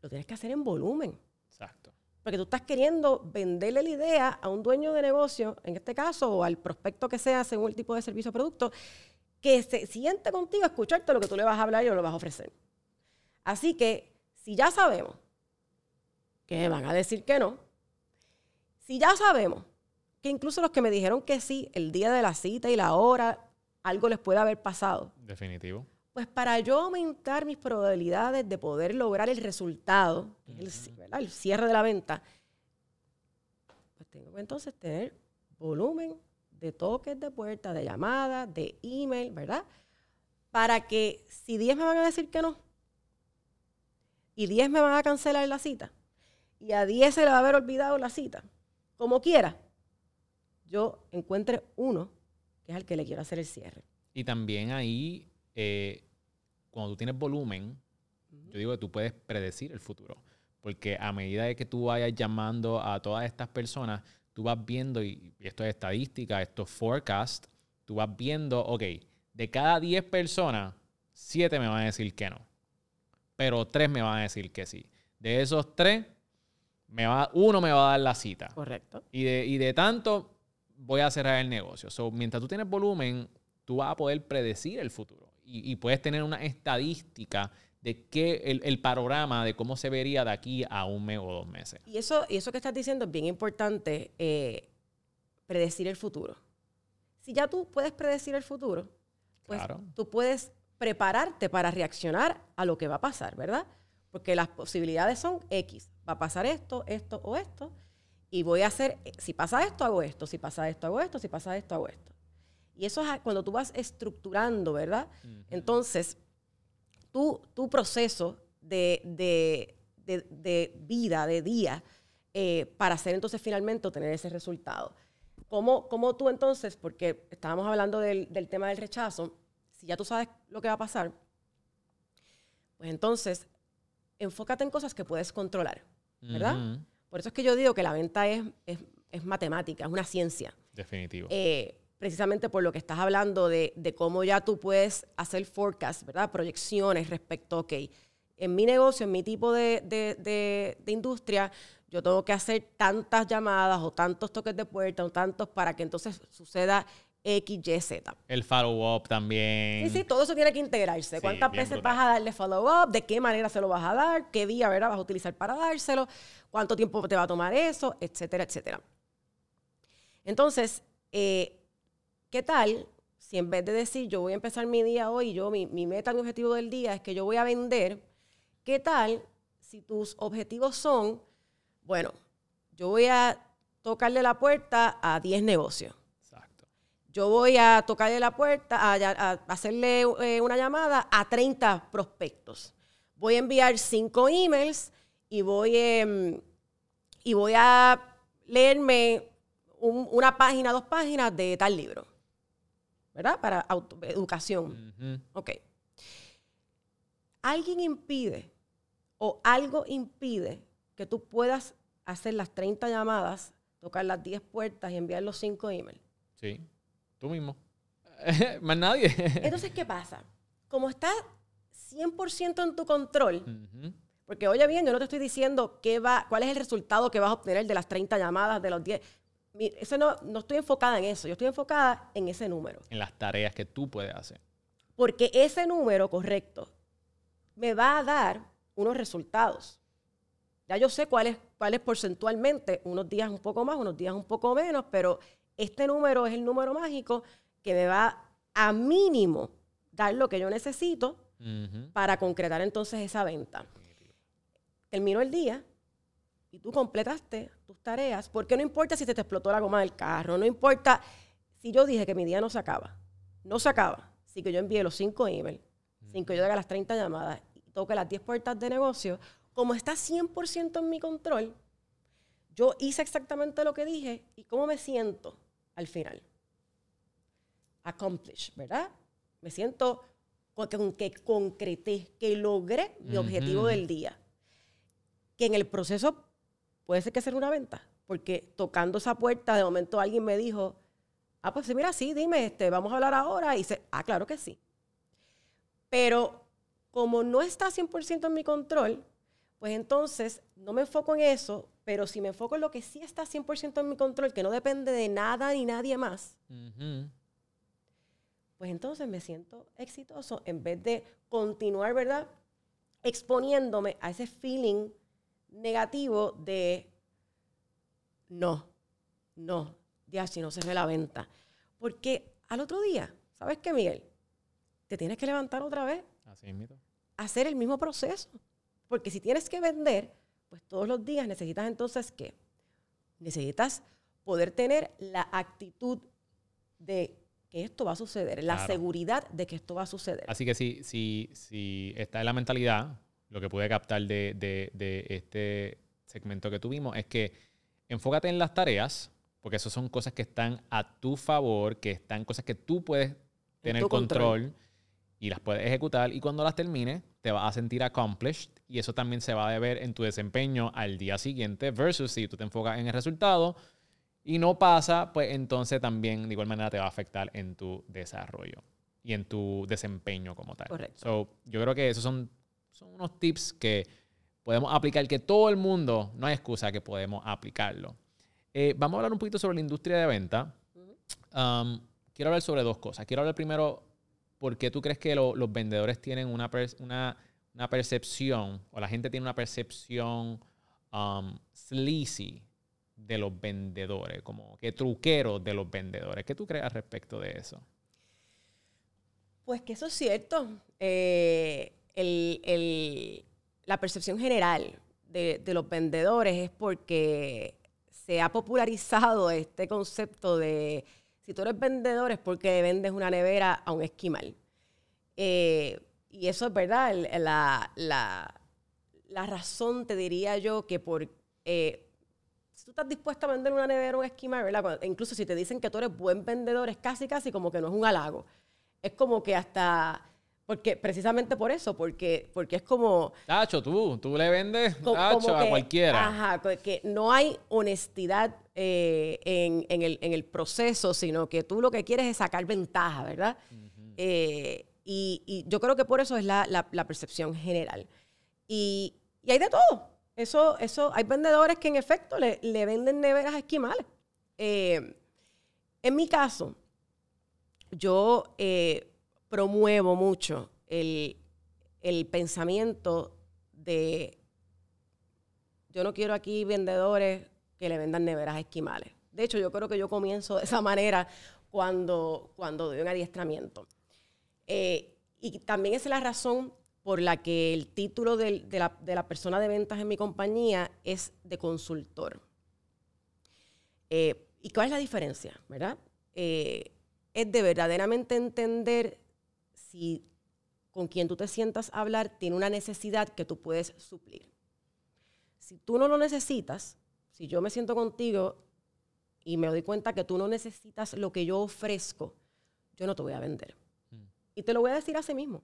Lo tienes que hacer en volumen. Exacto. Porque tú estás queriendo venderle la idea a un dueño de negocio, en este caso, o al prospecto que sea según el tipo de servicio o producto, que se siente contigo a escucharte lo que tú le vas a hablar y lo vas a ofrecer. Así que, si ya sabemos que me van a decir que no, si ya sabemos que incluso los que me dijeron que sí, el día de la cita y la hora, algo les puede haber pasado. Definitivo. Pues para yo aumentar mis probabilidades de poder lograr el resultado, el, el cierre de la venta, pues tengo que entonces tener volumen de toques de puerta, de llamadas, de email, ¿verdad? Para que si 10 me van a decir que no, y 10 me van a cancelar la cita, y a 10 se le va a haber olvidado la cita, como quiera, yo encuentre uno que es el que le quiero hacer el cierre. Y también ahí, eh, cuando tú tienes volumen, yo digo que tú puedes predecir el futuro. Porque a medida de que tú vayas llamando a todas estas personas, tú vas viendo, y esto es estadística, esto es forecast, tú vas viendo, ok, de cada 10 personas, 7 me van a decir que no. Pero 3 me van a decir que sí. De esos 3, me va, uno me va a dar la cita. Correcto. Y de, y de tanto, voy a cerrar el negocio. So, mientras tú tienes volumen, tú vas a poder predecir el futuro. Y, y puedes tener una estadística de qué el, el, panorama de cómo se vería de aquí a un mes o dos meses. Y eso, y eso que estás diciendo es bien importante, eh, predecir el futuro. Si ya tú puedes predecir el futuro, pues Claro. tú puedes prepararte para reaccionar a lo que va a pasar, ¿verdad? Porque las posibilidades son X. Va a pasar esto, esto o esto. Y voy a hacer, si pasa esto, hago esto. Si pasa esto, hago esto. Si pasa esto, hago esto. Y eso es cuando tú vas estructurando, ¿verdad? Entonces, tu, tu proceso de, de- de- de vida, de día, eh, para hacer entonces finalmente obtener ese resultado. ¿Cómo, cómo tú entonces, porque estábamos hablando del, del tema del rechazo, si ya tú sabes lo que va a pasar, pues entonces enfócate en cosas que puedes controlar, ¿verdad? Ujú. Por eso es que yo digo que la venta es, es, es matemática, es una ciencia Definitivo. eh, precisamente por lo que estás hablando de, de cómo ya tú puedes hacer forecast, ¿verdad? Proyecciones respecto, ok, en mi negocio, en mi tipo de, de- de- de industria, yo tengo que hacer tantas llamadas o tantos toques de puerta o tantos para que entonces suceda X, Y, Z. el follow-up también. Sí, sí, todo eso tiene que integrarse. Sí, ¿Cuántas veces brutal. vas a darle follow-up? ¿De qué manera se lo vas a dar? ¿Qué día ¿verdad? vas a utilizar para dárselo? ¿Cuánto tiempo te va a tomar eso? Etcétera, etcétera. Entonces, eh, ¿qué tal si en vez de decir yo voy a empezar mi día hoy, yo mi, mi meta, mi objetivo del día es que yo voy a vender, ¿qué tal si tus objetivos son, bueno, yo voy a tocarle la puerta a 10 negocios? Exacto. yo voy a tocarle la puerta, a, a- a hacerle eh, una llamada a 30 prospectos. Voy a enviar 5 emails y voy, em, y voy a leerme un- una página, dos páginas de tal libro. ¿Verdad? Para auto- educación. Ok. Alguien impide o algo impide que tú puedas hacer las 30 llamadas, tocar las 10 puertas y enviar los 5 emails. Sí. Tú mismo. Más nadie. Entonces, ¿qué pasa? Como estás 100% en tu control, porque oye bien, yo no te estoy diciendo qué va, cuál es el resultado que vas a obtener de las 30 llamadas, de los 10. Eso no, no estoy enfocada en eso, yo estoy enfocada en ese número. En las tareas que tú puedes hacer. Porque ese número correcto me va a dar unos resultados. Ya yo sé cuál es, cuál es porcentualmente, unos días un poco más, unos días un poco menos, pero este número es el número mágico que me va a mínimo dar lo que yo necesito para concretar entonces esa venta. Terminó el día y tú completaste tus tareas, porque no importa si se te explotó la goma del carro, no importa si yo dije que mi día no se acaba, no se acaba, si que yo envíe los cinco emails, sin que yo haga las 30 llamadas y toque las 10 puertas de negocio, como está 100% en mi control, yo hice exactamente lo que dije y cómo me siento al final. Accomplished, ¿verdad? Me siento con que, que concreté, que logré mi objetivo del día. Que en el proceso puede ser que sea una venta, porque tocando esa puerta de momento alguien me dijo, ah, pues sí, mira, sí, dime, este, vamos a hablar ahora. Y dice, ah, claro que sí. Pero como no está 100% en mi control, pues entonces no me enfoco en eso, pero si me enfoco en lo que sí está 100% en mi control, que no depende de nada ni nadie más, Ujú. pues entonces me siento exitoso en vez de continuar, ¿verdad? Exponiéndome a ese feeling negativo de no, no, ya si no cerré la venta. Porque al otro día, ¿sabes qué, Miguel? Te tienes que levantar otra vez, Así mismo. hacer el mismo proceso. Porque si tienes que vender, pues todos los días necesitas entonces qué? Necesitas poder tener la actitud de que esto va a suceder, la Claro. seguridad de que esto va a suceder. Así que si, si, si está en la mentalidad, lo que pude captar de, de- de este segmento que tuvimos es que enfócate en las tareas, porque esas son cosas que están a tu favor, que están cosas que tú puedes tener control. control, y las puedes ejecutar. Y cuando las termines, te vas a sentir accomplished y eso también se va a ver en tu desempeño al día siguiente, versus si tú te enfocas en el resultado y no pasa, pues entonces también de igual manera te va a afectar en tu desarrollo y en tu desempeño como tal. Correcto. So, yo creo que esos son, son unos tips que podemos aplicar, que todo el mundo, no hay excusa que podemos aplicarlo. Eh, vamos a hablar un poquito sobre la industria de venta. Um, quiero hablar sobre dos cosas. Quiero hablar primero, ¿por qué tú crees que lo- los vendedores tienen una, una, una percepción, o la gente tiene una percepción um, sleazy de los vendedores, como que truquero de los vendedores? ¿Qué tú crees al respecto de eso? Pues que eso es cierto. Eh, el- el- la percepción general de, de los vendedores es porque se ha popularizado este concepto de si tú eres vendedor es porque vendes una nevera a un esquimal. Eh, y eso es verdad, la, la- la razón te diría yo que por... eh, si tú estás dispuesto a vender una nevera a un esquimal, ¿verdad? Cuando- incluso si te dicen que tú eres buen vendedor, es casi, casi como que no es un halago. Es como que hasta... Porque, precisamente por eso, porque, porque es como... Tacho, tú, tú le vendes co- tacho, como a cualquiera. Ajá, que no hay honestidad eh, en, en el, en el proceso, sino que tú lo que quieres es sacar ventaja, ¿verdad? Eh, y, y yo creo que por eso es la, la- la percepción general. Y, y hay de todo. Eso, eso, hay vendedores que en efecto le, le venden neveras esquimales. Eh, en mi caso, yo eh, promuevo mucho el, el pensamiento de yo no quiero aquí vendedores que le vendan neveras esquimales. De hecho, yo creo que yo comienzo de esa manera cuando, cuando doy un adiestramiento. Eh, y también es la razón por la que el título de, la, de la persona de ventas en mi compañía es de consultor. Eh, ¿Y cuál es la diferencia? ¿Verdad? Eh, es de verdaderamente entender si con quien tú te sientas a hablar tiene una necesidad que tú puedes suplir. Si tú no lo necesitas, si yo me siento contigo y me doy cuenta que tú no necesitas lo que yo ofrezco, yo no te voy a vender. Y te lo voy a decir así mismo.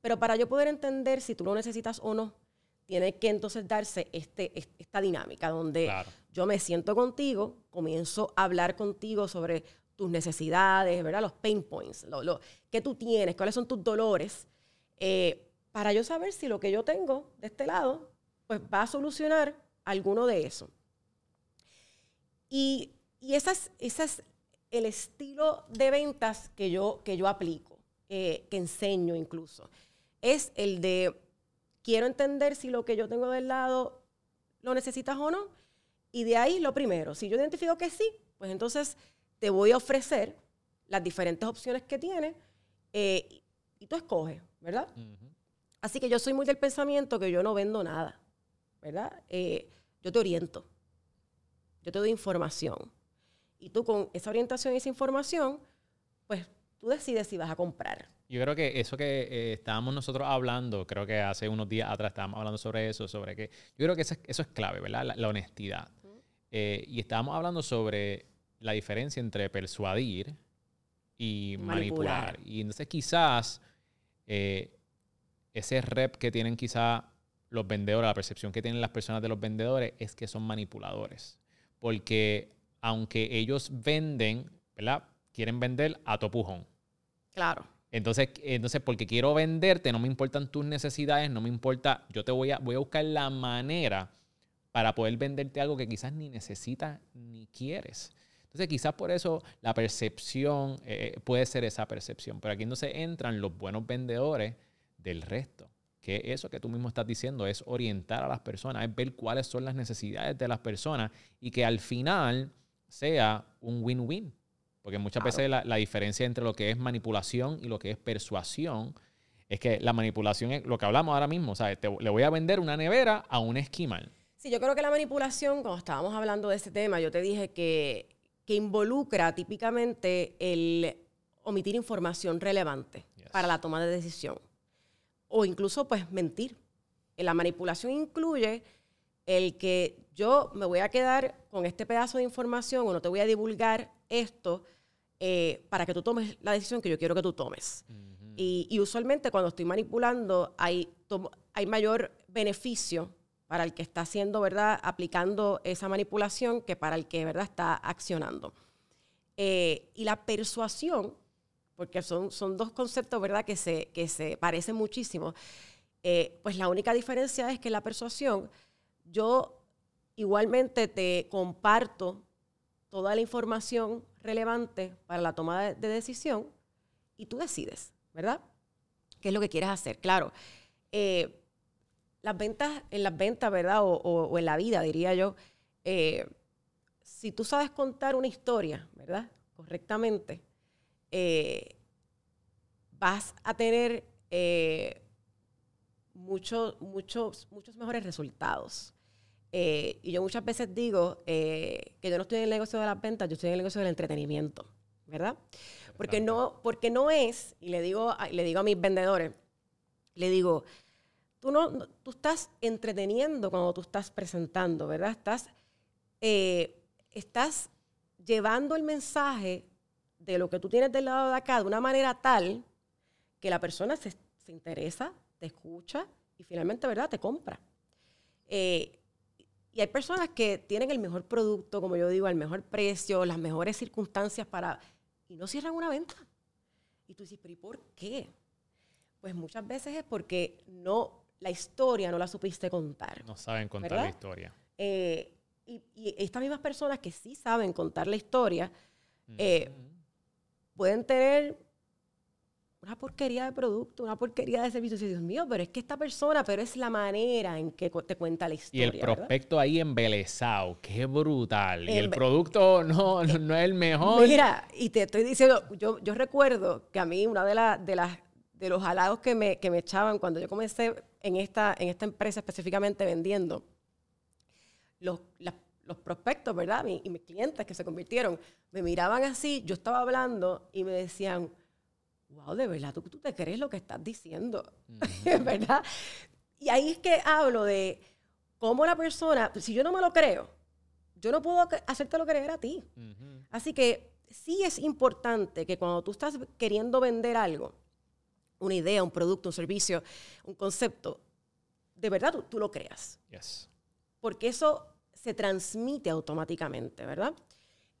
Pero para yo poder entender si tú lo necesitas o no, tiene que entonces darse este, es- esta dinámica donde Claro. yo me siento contigo, comienzo a hablar contigo sobre tus necesidades, ¿verdad? Los pain points, lo, lo que tú tienes, cuáles son tus dolores, eh, para yo saber si lo que yo tengo de este lado, pues va a solucionar alguno de eso. Y, y ese es, es el estilo de ventas que yo, que yo aplico, eh, que enseño incluso. Es el de, quiero entender si lo que yo tengo del lado lo necesitas o no. Y de ahí lo primero, si yo identifico que sí, pues entonces te voy a ofrecer las diferentes opciones que tiene eh, y tú escoges, ¿verdad? Así que yo soy muy del pensamiento que yo no vendo nada, ¿verdad? Eh, yo te oriento, yo te doy información. Y tú con esa orientación y esa información, pues tú decides si vas a comprar. Yo creo que eso que eh, estábamos nosotros hablando, creo que hace unos días atrás estábamos hablando sobre eso, sobre que yo creo que eso, es clave, ¿verdad? La, honestidad. Eh, y estábamos hablando sobre la diferencia entre persuadir y manipular. Y entonces quizás eh, ese rep que tienen quizás los vendedores, la percepción que tienen las personas de los vendedores es que son manipuladores. Porque aunque ellos venden, ¿verdad? Quieren vender a topujón. Claro. Entonces, entonces, porque quiero venderte, no me importan tus necesidades, no me importa, yo te voy a, voy a buscar la manera para poder venderte algo que quizás ni necesitas ni quieres. Entonces, quizás por eso la percepción eh, puede ser esa percepción. Pero aquí entonces entran los buenos vendedores del resto. Que eso que tú mismo estás diciendo es orientar a las personas, es ver cuáles son las necesidades de las personas y que al final sea un win-win. Porque muchas veces la, diferencia entre lo que es manipulación y lo que es persuasión es que la manipulación es lo que hablamos ahora mismo. O sea, le voy a vender una nevera a un esquimal. Sí, yo creo que la manipulación, cuando estábamos hablando de este tema, yo te dije que, que involucra típicamente el omitir información relevante para la toma de decisión. O incluso, pues, mentir. La manipulación incluye el que yo me voy a quedar con este pedazo de información o no te voy a divulgar esto eh, para que tú tomes la decisión que yo quiero que tú tomes. y, usualmente cuando estoy manipulando hay, hay mayor beneficio para el que está haciendo, ¿verdad? Aplicando esa manipulación que para el que, ¿verdad? Está accionando. Eh, y la persuasión, porque son, son dos conceptos, ¿verdad? Que se, que se parecen muchísimo. Eh, pues la única diferencia es que la persuasión yo igualmente te comparto toda la información relevante para la toma de, decisión y tú decides, ¿verdad? ¿Qué es lo que quieres hacer? Claro, eh, las ventas, en las ventas, ¿verdad? O, en la vida, diría yo, eh, si tú sabes contar una historia, ¿verdad? Correctamente, eh, vas a tener muchos, muchos, muchos mejores resultados. Eh, y yo muchas veces digo eh, que yo no estoy en el negocio de las ventas, yo estoy en el negocio del entretenimiento, ¿verdad? Porque no, porque no es, y le digo, le digo a mis vendedores, le digo, tú, no, tú estás entreteniendo cuando tú estás presentando, ¿verdad? Estás, eh, estás llevando el mensaje de lo que tú tienes del lado de acá de una manera tal que la persona se, se interesa, te escucha y finalmente, ¿verdad?, te compra. Eh, y hay personas que tienen el mejor producto, como yo digo, al mejor precio, las mejores circunstancias para... y no cierran una venta. Y tú dices, pero ¿y por qué? Pues muchas veces es porque no, la historia no la supiste contar. No saben contar la historia. Eh, y, estas mismas personas que sí saben contar la historia, eh, pueden tener una porquería de producto, una porquería de servicio. Dios mío, pero es que esta persona, pero es la manera en que te cuenta la historia. Y el prospecto ahí embelezado, qué brutal. y el producto no, no, es el mejor. Mira, y te estoy diciendo, yo, yo recuerdo que a mí una de, las de, las, de los halagos que me, que me echaban cuando yo comencé en esta, en esta empresa específicamente vendiendo, los, los prospectos, ¿verdad? y mis clientes que se convirtieron, me miraban así, yo estaba hablando y me decían, wow, de verdad, ¿tú, tú te crees lo que estás diciendo, ¿verdad? Y ahí es que hablo de cómo la persona, si yo no me lo creo, yo no puedo hacértelo creer a ti. Así que sí es importante que cuando tú estás queriendo vender algo, una idea, un producto, un servicio, un concepto, de verdad tú, lo creas. Porque eso se transmite automáticamente, ¿verdad?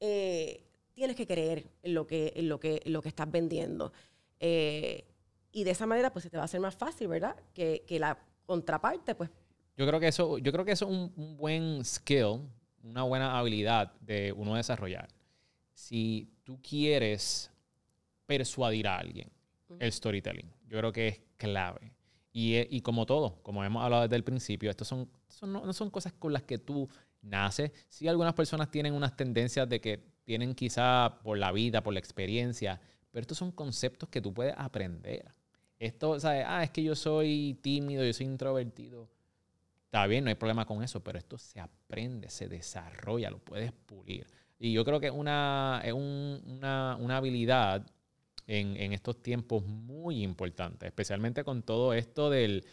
Eh, tienes que creer en lo que, en lo que, en lo que estás vendiendo. Eh, y de esa manera, pues se te va a hacer más fácil, ¿verdad? Que, que la contraparte, pues. Yo creo que eso, yo creo que eso es un, buen skill, una buena habilidad de uno desarrollar. si tú quieres persuadir a alguien, el storytelling, yo creo que es clave. Y, y como todo, como hemos hablado desde el principio, estos son, no, no, son cosas con las que tú naces. Sí, algunas personas tienen unas tendencias de que tienen quizá por la vida, por la experiencia, pero estos son conceptos que tú puedes aprender. Esto, ¿sabes? Ah, es que yo soy tímido, yo soy introvertido. Está bien, no hay problema con eso, pero esto se aprende, se desarrolla, lo puedes pulir. Y yo creo que una, es una, una habilidad en, estos tiempos muy importante, especialmente con todo esto del,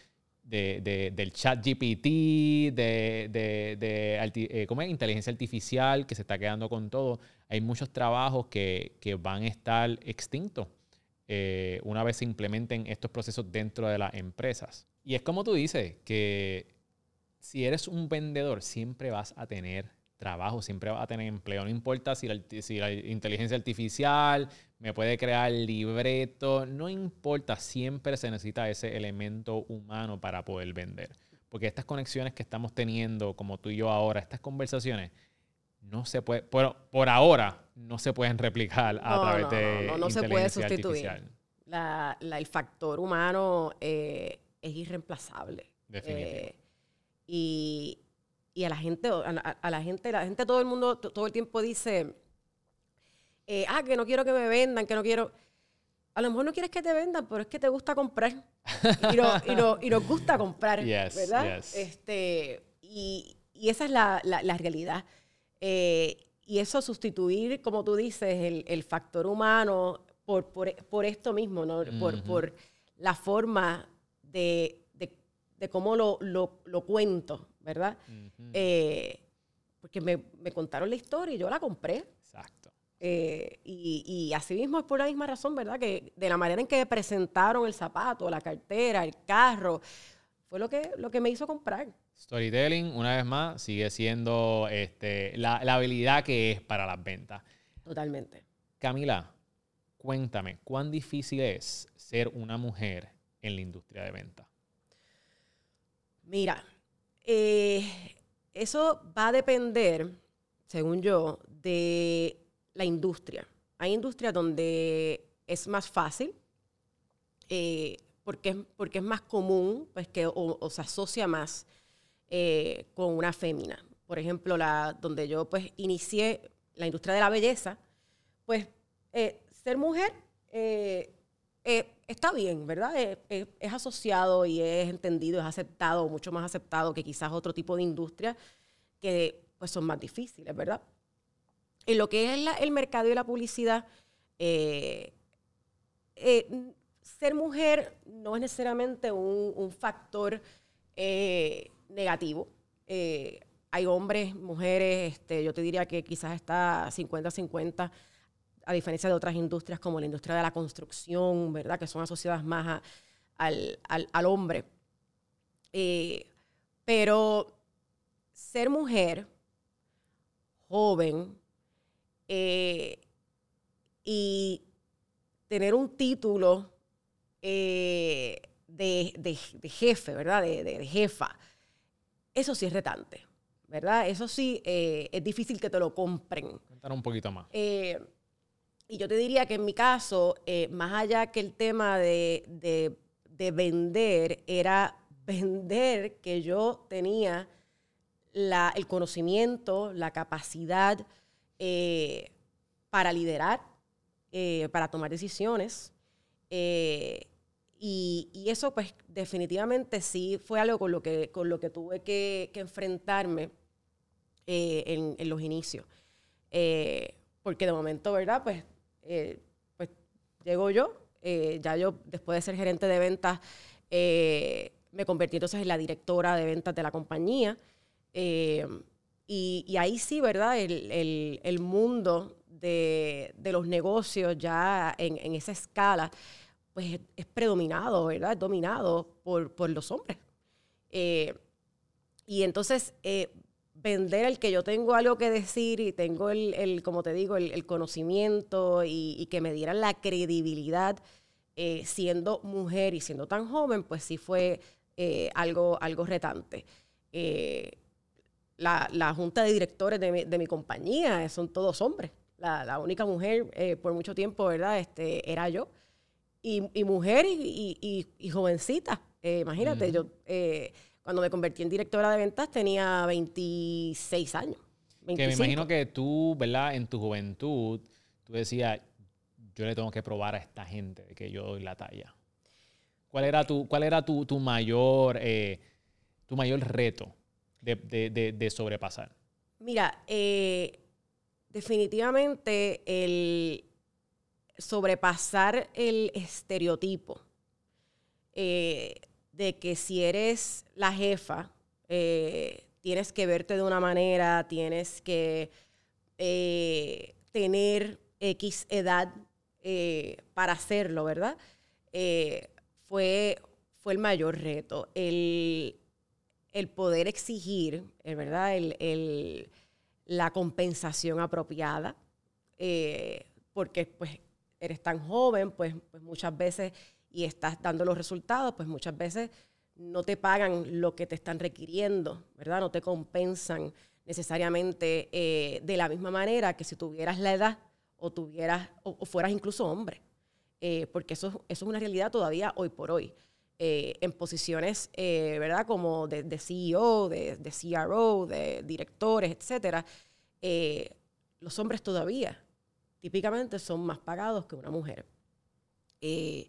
de, de, del chat GPT, de, de eh, ¿cómo es? inteligencia artificial que se está quedando con todo. Hay muchos trabajos que, que van a estar extintos eh, una vez se implementen estos procesos dentro de las empresas. Y es como tú dices, que si eres un vendedor, siempre vas a tener trabajo, siempre vas a tener empleo. No importa si la, si la inteligencia artificial me puede crear libreto, no importa, siempre se necesita ese elemento humano para poder vender. Porque estas conexiones que estamos teniendo, como tú y yo ahora, estas conversaciones, no se puede, por, por ahora, no se pueden replicar a través de. No, no, no se puede sustituir. La, la, el factor humano eh, es irreemplazable. Eh, y, y, a la gente, a, la gente, la gente, todo el mundo, todo el tiempo dice, eh, ah, que no quiero que me vendan, que no quiero. A lo mejor no quieres que te vendan, pero es que te gusta comprar. y, no, y, no, y, nos gusta comprar, ¿verdad? Este, y, y, esa es la, la, la realidad. Eh, y eso sustituir, como tú dices, el, factor humano por, por, esto mismo, ¿no? por, por, la forma de, de, cómo lo, lo, cuento, ¿verdad? Eh, porque me, me, contaron la historia y yo la compré. Exacto. Eh, y, y así mismo es por la misma razón, ¿verdad? Que de la manera en que presentaron el zapato, la cartera, el carro, fue lo que, lo que me hizo comprar. Storytelling, una vez más, sigue siendo este, la, habilidad que es para las ventas. Totalmente. Camila, cuéntame, ¿cuán difícil es ser una mujer en la industria de venta? Mira, eh, eso va a depender, según yo, de la industria. Hay industrias donde es más fácil, eh, porque, porque es más común, pues que o se asocia más eh, con una fémina. Por ejemplo, la, donde yo pues inicié la industria de la belleza, pues eh, ser mujer está bien, ¿verdad? es asociado y es entendido, es aceptado, mucho más aceptado que quizás otro tipo de industria que pues son más difíciles, ¿verdad? En lo que es el mercado y la publicidad, ser mujer no es necesariamente un, factor negativo. Eh, hay hombres, mujeres, este, yo te diría que quizás está 50-50, a diferencia de otras industrias como la industria de la construcción, ¿verdad? Que son asociadas más al, hombre. Eh, pero ser mujer, joven, eh, y tener un título de, jefe, ¿verdad? de jefa, eso sí es retante, ¿verdad? Eso sí eh, es difícil que te lo compren. Cuéntanos un poquito más. Eh, y yo te diría que en mi caso, eh, más allá que el tema de, de, vender, era vender que yo tenía la, el conocimiento, la capacidad para liderar, para tomar decisiones. Y, eso, pues, definitivamente sí fue algo con lo que, con lo que tuve que, enfrentarme eh, en, los inicios. Eh, porque de momento, ¿verdad? Pues, eh, pues llego yo, ya yo, después de ser gerente de ventas, me convertí entonces en la directora de ventas de la compañía. Y, ahí sí, ¿verdad? El, mundo de, los negocios ya en, en esa escala pues es predominado, ¿verdad? Es dominado por, los hombres. Eh, y entonces, eh, vender el que yo tengo algo que decir y tengo el, como te digo, el, conocimiento y, que me dieran la credibilidad eh, siendo mujer y siendo tan joven, pues sí fue algo, algo retante. La, junta de directores de mi, de mi compañía son todos hombres La, la única mujer eh, por mucho tiempo, ¿verdad? Este, era yo. Y, y mujer y, y- y- y jovencita. Eh, imagínate, yo eh, cuando me convertí en directora de ventas tenía 26 años. Que me 25. imagino que tú, ¿verdad? En tu juventud, tú decías, yo le tengo que probar a esta gente de que yo doy la talla. ¿Cuál era tu, cuál era tu, tu mayor, eh, tu mayor reto de, de- de- de sobrepasar? Mira, eh, definitivamente el sobrepasar el estereotipo eh, de que si eres la jefa, eh, tienes que verte de una manera, tienes que eh, tener X edad eh, para hacerlo, ¿verdad? Fue, fue el mayor reto. El, el poder exigir, ¿verdad? El, el- la compensación apropiada, porque pues eres tan joven, pues, pues muchas veces, y estás dando los resultados, pues muchas veces no te pagan lo que te están requiriendo, ¿verdad? No te compensan necesariamente eh, de la misma manera que si tuvieras la edad o, tuvieras, o, o fueras incluso hombre, Eh, porque eso, eso es una realidad todavía hoy por hoy. Eh, en posiciones, eh, ¿verdad? Como de, de CEO, de, de CRO, de directores, etcétera, eh, los hombres todavía típicamente son más pagados que una mujer. Eh,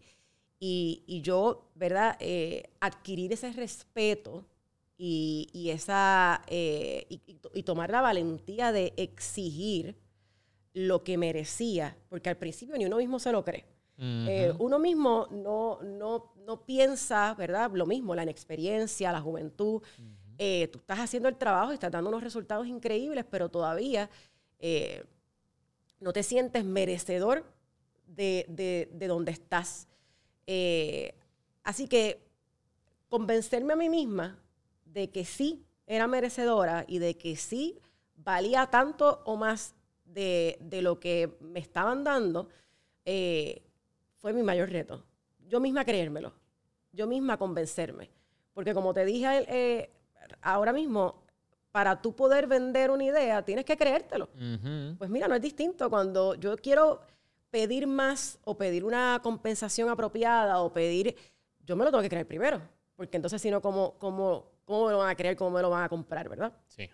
y, y yo, ¿verdad? Eh, adquirir ese respeto y, y esa, eh, y, y to- y tomar la valentía de exigir lo que merecía, porque al principio ni uno mismo se lo cree. Eh, uno mismo no, no, no piensa, ¿verdad? Lo mismo, la inexperiencia, la juventud. Eh, tú estás haciendo el trabajo y estás dando unos resultados increíbles, pero todavía eh, no te sientes merecedor de, de, de donde estás. Eh, así que convencerme a mí misma de que sí era merecedora y de que sí valía tanto o más de, de lo que me estaban dando, eh, fue mi mayor reto. Yo misma creérmelo, yo misma convencerme. Porque como te dije eh, ahora mismo, para tú poder vender una idea, tienes que creértelo. Pues mira, no es distinto cuando yo quiero pedir más o pedir una compensación apropiada o pedir, yo me lo tengo que creer primero, porque entonces si no, ¿cómo, cómo, cómo me lo van a creer, cómo me lo van a comprar, verdad? Sí.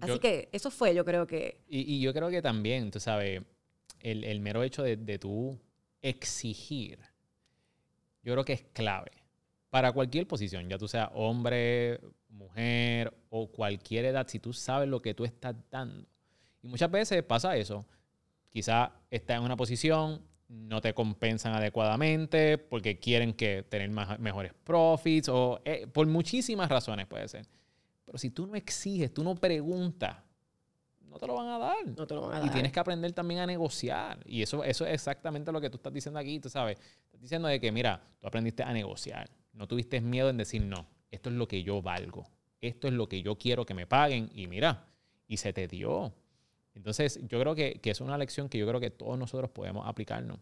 Así Yo- que eso fue, yo creo que, Y, y yo creo que también, tú sabes, el, el mero hecho de, de tú exigir, yo creo que es clave para cualquier posición, ya tú seas hombre, mujer o cualquier edad, si tú sabes lo que tú estás dando. Y muchas veces pasa eso. Quizá estás en una posición, no te compensan adecuadamente porque quieren que tener más- mejores profits o eh, por muchísimas razones puede ser. Pero si tú no exiges, tú no preguntas, no te lo van a dar. no te lo van a Y dar. tienes que aprender también a negociar. Y eso, eso es exactamente lo que tú estás diciendo aquí, tú sabes. Estás diciendo de que, mira, tú aprendiste a negociar. No tuviste miedo en decir, no, esto es lo que yo valgo. Esto es lo que yo quiero que me paguen. Y mira, y se te dio. Entonces, yo creo que, que es una lección que yo creo que todos nosotros podemos aplicarnos.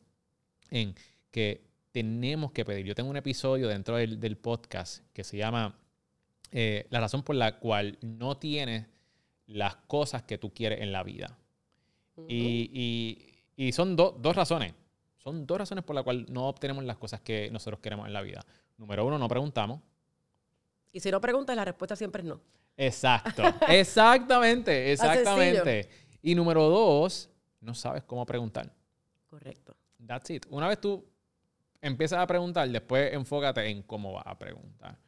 En que tenemos que pedir. Yo tengo un episodio dentro del, del podcast que se llama eh, La razón por la cual no tienes las cosas que tú quieres en la vida. Y, y- y son do- dos razones. Son dos razones por las cuales no obtenemos las cosas que nosotros queremos en la vida. Número uno, no preguntamos. Y si no preguntas, la respuesta siempre es no. Exacto. exactamente, exactamente. Y número dos, no sabes cómo preguntar. Correcto. That's it. Una vez tú empiezas a preguntar, después enfócate en cómo vas a preguntar.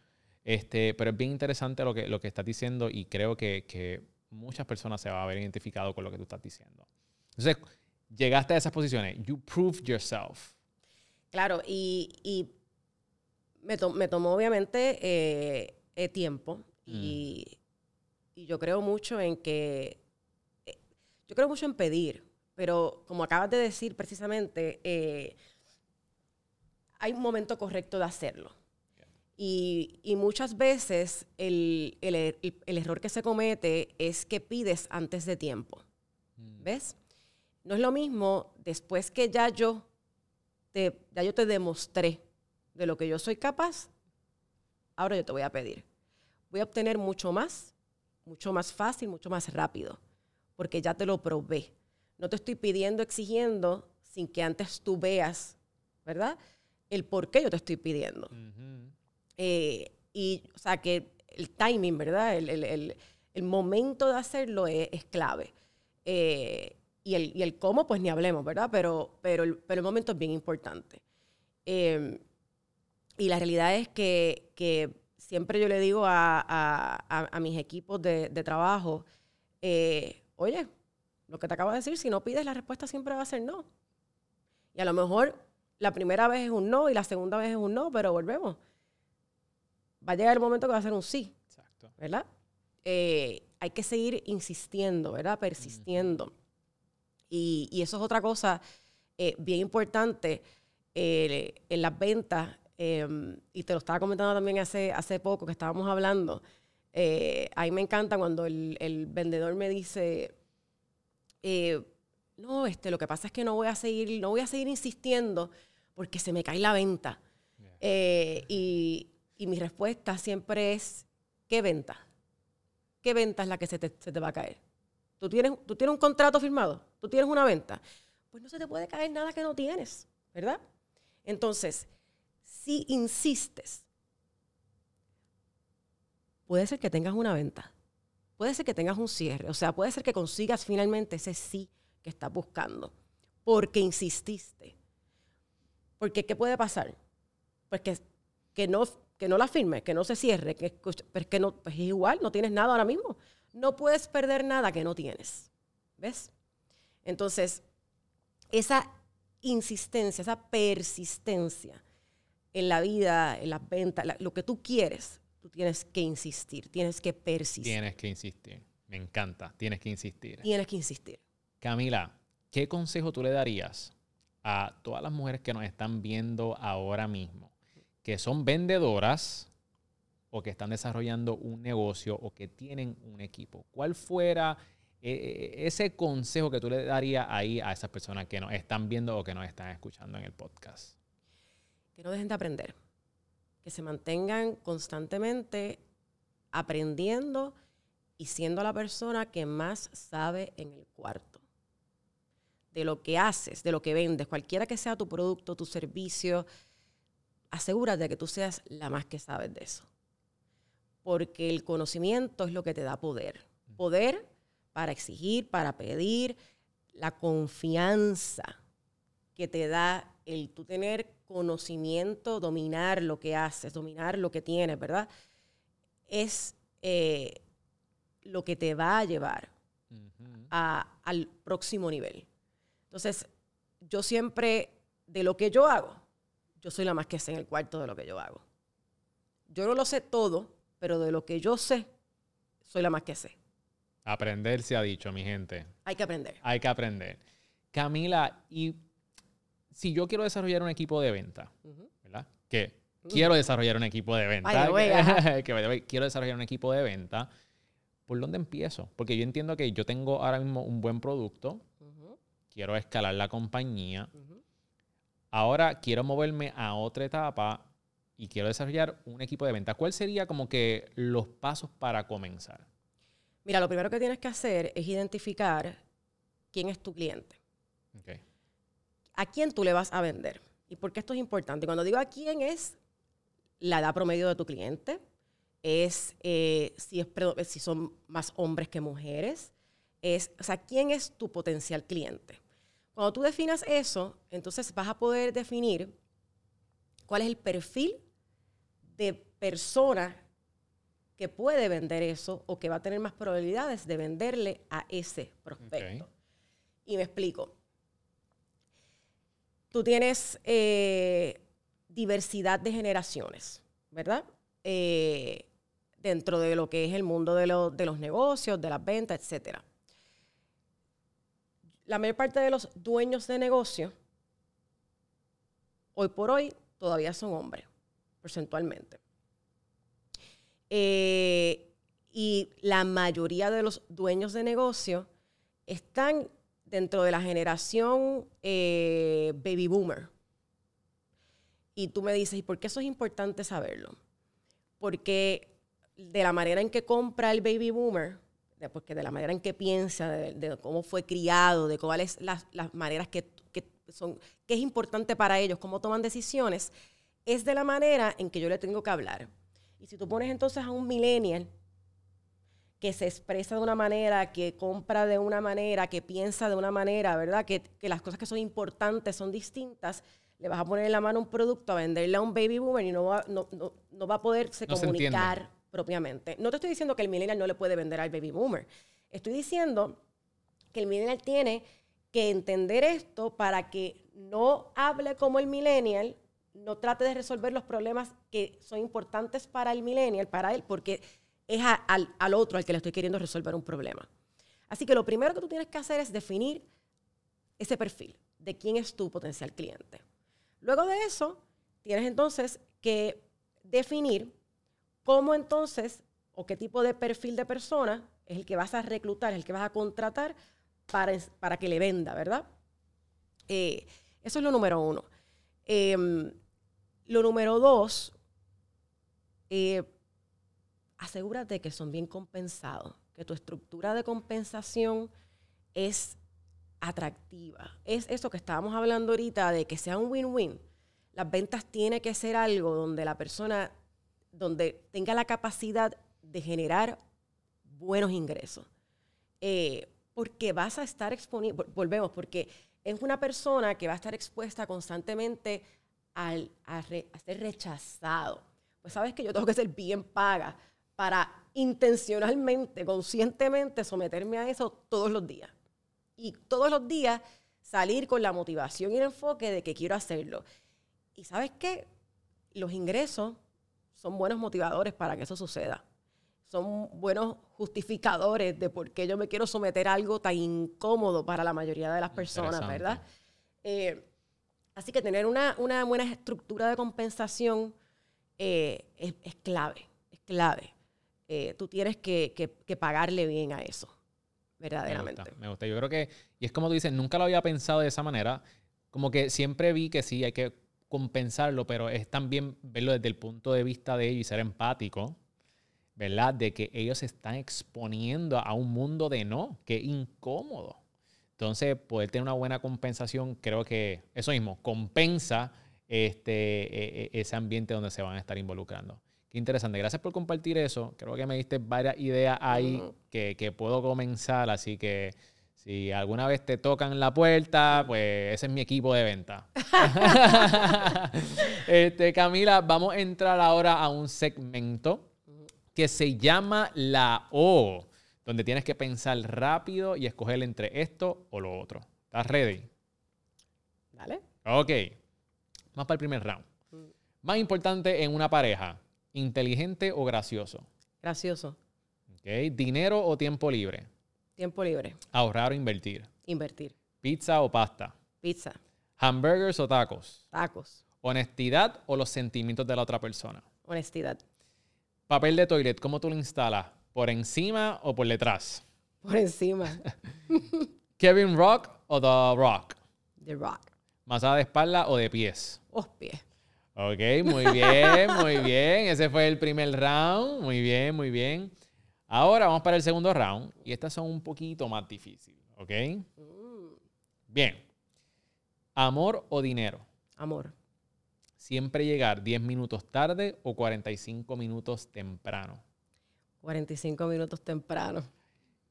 Este, pero es bien interesante lo que, lo que estás diciendo y creo que, que muchas personas se van a ver identificado con lo que tú estás diciendo. Entonces, llegaste a esas posiciones. You proved yourself. Claro, y, y me, to- me tomó obviamente eh, eh, tiempo y, y yo creo mucho en que, yo creo mucho en pedir, pero como acabas de decir precisamente, eh, hay un momento correcto de hacerlo. Y, y muchas veces el, el el- el error que se comete es que pides antes de tiempo. ¿Ves? No es lo mismo después que ya yo te, ya yo te demostré de lo que yo soy capaz, ahora yo te voy a pedir. Voy a obtener mucho más, mucho más fácil, mucho más rápido, porque ya te lo probé. no te estoy pidiendo, exigiendo, sin que antes tú veas, ¿verdad? El por qué yo te estoy pidiendo. Eh, y, o sea, que el timing, ¿verdad? El, momento de hacerlo es, clave. Eh, y, el, y el cómo, pues ni hablemos, ¿verdad? Pero, pero, el, pero el momento es bien importante. Em, y la realidad es que, que, siempre yo le digo a, a, a mis equipos de, de trabajo, eh, oye, lo que te acabo de decir, si no pides, la respuesta siempre va a ser no. Y a lo mejor la primera vez es un no y la segunda vez es un no, pero volvemos. Va a llegar el momento que va a ser un sí. Exacto. ¿Verdad? Eh, hay que seguir insistiendo, ¿verdad? Persistiendo. y, y, eso es otra cosa eh, bien importante eh, en las ventas. Em, y te lo estaba comentando también hace, hace poco que estábamos hablando. A mí me encanta cuando el, el vendedor me dice, no, este, lo que pasa es que no voy a seguir, no voy a seguir insistiendo porque se me cae la venta. Eh, y, mi respuesta siempre es, ¿qué venta? ¿Qué venta es la que se te, va a caer? ¿Tú tienes, ¿Tú tienes un contrato firmado? ¿Tú tienes una venta? Pues no se te puede caer nada que no tienes, ¿verdad? Entonces, si insistes, puede ser que tengas una venta, puede ser que tengas un cierre, o sea, puede ser que consigas finalmente ese sí que estás buscando, porque insististe. Porque, ¿qué puede pasar? Pues que, no, que no la firme, que no se cierre, que, pero que no, pues es igual, no tienes nada ahora mismo. No puedes perder nada que no tienes. ¿Ves? Entonces, esa insistencia, esa persistencia en la vida, en las ventas, lo que tú quieres, tú tienes que insistir, tienes que persistir. Tienes que insistir. Me encanta, tienes que insistir. Tienes que insistir. Camila, ¿qué consejo tú le darías a todas las mujeres que nos están viendo ahora mismo, que son vendedoras o que están desarrollando un negocio o que tienen un equipo? ¿Cuál fuera eh, eh, ese consejo que tú le darías ahí a esas personas que nos están viendo o que nos están escuchando en el podcast? Que no dejen de aprender, que se mantengan constantemente aprendiendo y siendo la persona que más sabe en el cuarto de lo que haces, de lo que vendes, cualquiera que sea tu producto, tu servicio, asegúrate de que tú seas la más que sabes de eso. Porque el conocimiento es lo que te da poder. Poder para exigir, para pedir, la confianza que te da el tú tener conocimiento, dominar lo que haces, dominar lo que tienes, ¿verdad? Es eh, lo que te va a llevar al próximo nivel. Entonces, yo siempre, de lo que yo hago, yo soy la más que sé en el cuarto de lo que yo hago. Yo no lo sé todo, pero de lo que yo sé, soy la más que sé. Aprender se ha dicho, mi gente. Hay que aprender. Hay que aprender. Camila, y si yo quiero desarrollar un equipo de venta, ¿verdad? Que quiero desarrollar un equipo de venta. que, quiero desarrollar un equipo de venta. ¿Por dónde empiezo? Porque yo entiendo que yo tengo ahora mismo un buen producto, quiero escalar la compañía. Ahora quiero moverme a otra etapa y quiero desarrollar un equipo de venta. ¿Cuál sería como que los pasos para comenzar? Mira, lo primero que tienes que hacer es identificar quién es tu cliente. ¿A quién tú le vas a vender? ¿Y por qué esto es importante? Cuando digo a quién es la edad promedio de tu cliente, es, eh, si, es si son más hombres que mujeres, es, o sea, quién es tu potencial cliente. Cuando tú definas eso, entonces vas a poder definir cuál es el perfil de persona que puede vender eso o que va a tener más probabilidades de venderle a ese prospecto. Y me explico. Tú tienes eh, diversidad de generaciones, ¿verdad? Eh, dentro de lo que es el mundo de, los negocios, de las ventas, etcétera la mayor parte de los dueños de negocio, hoy por hoy, todavía son hombres, porcentualmente. Eh, y la mayoría de los dueños de negocio están dentro de la generación eh, baby boomer. Y tú me dices, ¿y por qué eso es importante saberlo? Porque de la manera en que compra el baby boomer, porque de la manera en que piensa, de, de cómo fue criado, de cuáles las, las maneras que, que son, que es importante para ellos, cómo toman decisiones, es de la manera en que yo le tengo que hablar. Y si tú pones entonces a un millennial que se expresa de una manera, que compra de una manera, que piensa de una manera, ¿verdad? Que, que las cosas que son importantes son distintas, le vas a poner en la mano un producto a venderle a un baby boomer y no va, no, no, no va a poderse No comunicar propiamente. No te estoy diciendo que el millennial no le puede vender al baby boomer. Estoy diciendo que el millennial tiene que entender esto para que no hable como el millennial, no trate de resolver los problemas que son importantes para el millennial, para él, porque es al, al otro al que le estoy queriendo resolver un problema. Así que lo primero que tú tienes que hacer es definir ese perfil de quién es tu potencial cliente. Luego de eso, tienes entonces que definir cómo entonces o qué tipo de perfil de persona es el que vas a reclutar, el que vas a contratar para, para que le venda, ¿verdad? Eh, eso es lo número uno. Em, lo número dos, eh, asegúrate que son bien compensados, que tu estructura de compensación es atractiva. Es eso que estábamos hablando ahorita de que sea un win-win. Las ventas tiene que ser algo donde la persona, donde tenga la capacidad de generar buenos ingresos. Eh, porque vas a estar exponiendo, volvemos, porque es una persona que va a estar expuesta constantemente al, a, a ser rechazado. Pues sabes que yo tengo que ser bien paga para intencionalmente, conscientemente someterme a eso todos los días. Y todos los días salir con la motivación y el enfoque de que quiero hacerlo. Y sabes qué? Los ingresos son buenos motivadores para que eso suceda. Son buenos justificadores de por qué yo me quiero someter a algo tan incómodo para la mayoría de las personas. ¿verdad? Eh, así que tener una, una buena estructura de compensación eh, es, es clave, es clave. Eh, tú tienes que, que- que pagarle bien a eso, Me verdaderamente. gusta, me gusta. Yo creo que, y es como tú dices, nunca lo había pensado de esa manera. Como que siempre vi que sí, hay que compensarlo, pero es también verlo desde el punto de vista de ellos y ser empático, ¿verdad? De que ellos se están exponiendo a un mundo de no, que incómodo. Entonces, poder tener una buena compensación, creo que eso mismo, compensa este, e- e- ese ambiente donde se van a estar involucrando. Qué interesante. Gracias por compartir eso. Creo que me diste varias ideas ahí que, que puedo comenzar. Así que si alguna vez te tocan la puerta, pues ese es mi equipo de venta. este, Camila, vamos a entrar ahora a un segmento que se llama la O, donde tienes que pensar rápido y escoger entre esto o lo otro. ¿Estás ready? ¿Vale? Ok. Vamos para el primer round. Más importante en una pareja, inteligente o gracioso. Gracioso. Dinero o tiempo libre. Tiempo libre. Ahorrar o invertir. Invertir. Pizza o pasta. Pizza. Hamburgers o tacos. Tacos. Honestidad o los sentimientos de la otra persona. Honestidad. Papel de toilet, ¿cómo tú lo instalas? ¿Por encima o por detrás? Por encima. Kevin Rock o The Rock. The Rock. ¿Masada de espalda o de pies? Os pies. Ok, muy bien, muy bien. Ese fue el primer round. Muy bien, muy bien. Ahora vamos para el segundo round. Y estas son un poquito más difíciles. ¿Ok? Bien. Amor o dinero. Amor. Siempre llegar 10 minutos tarde o 45 minutos temprano. 45 minutos temprano.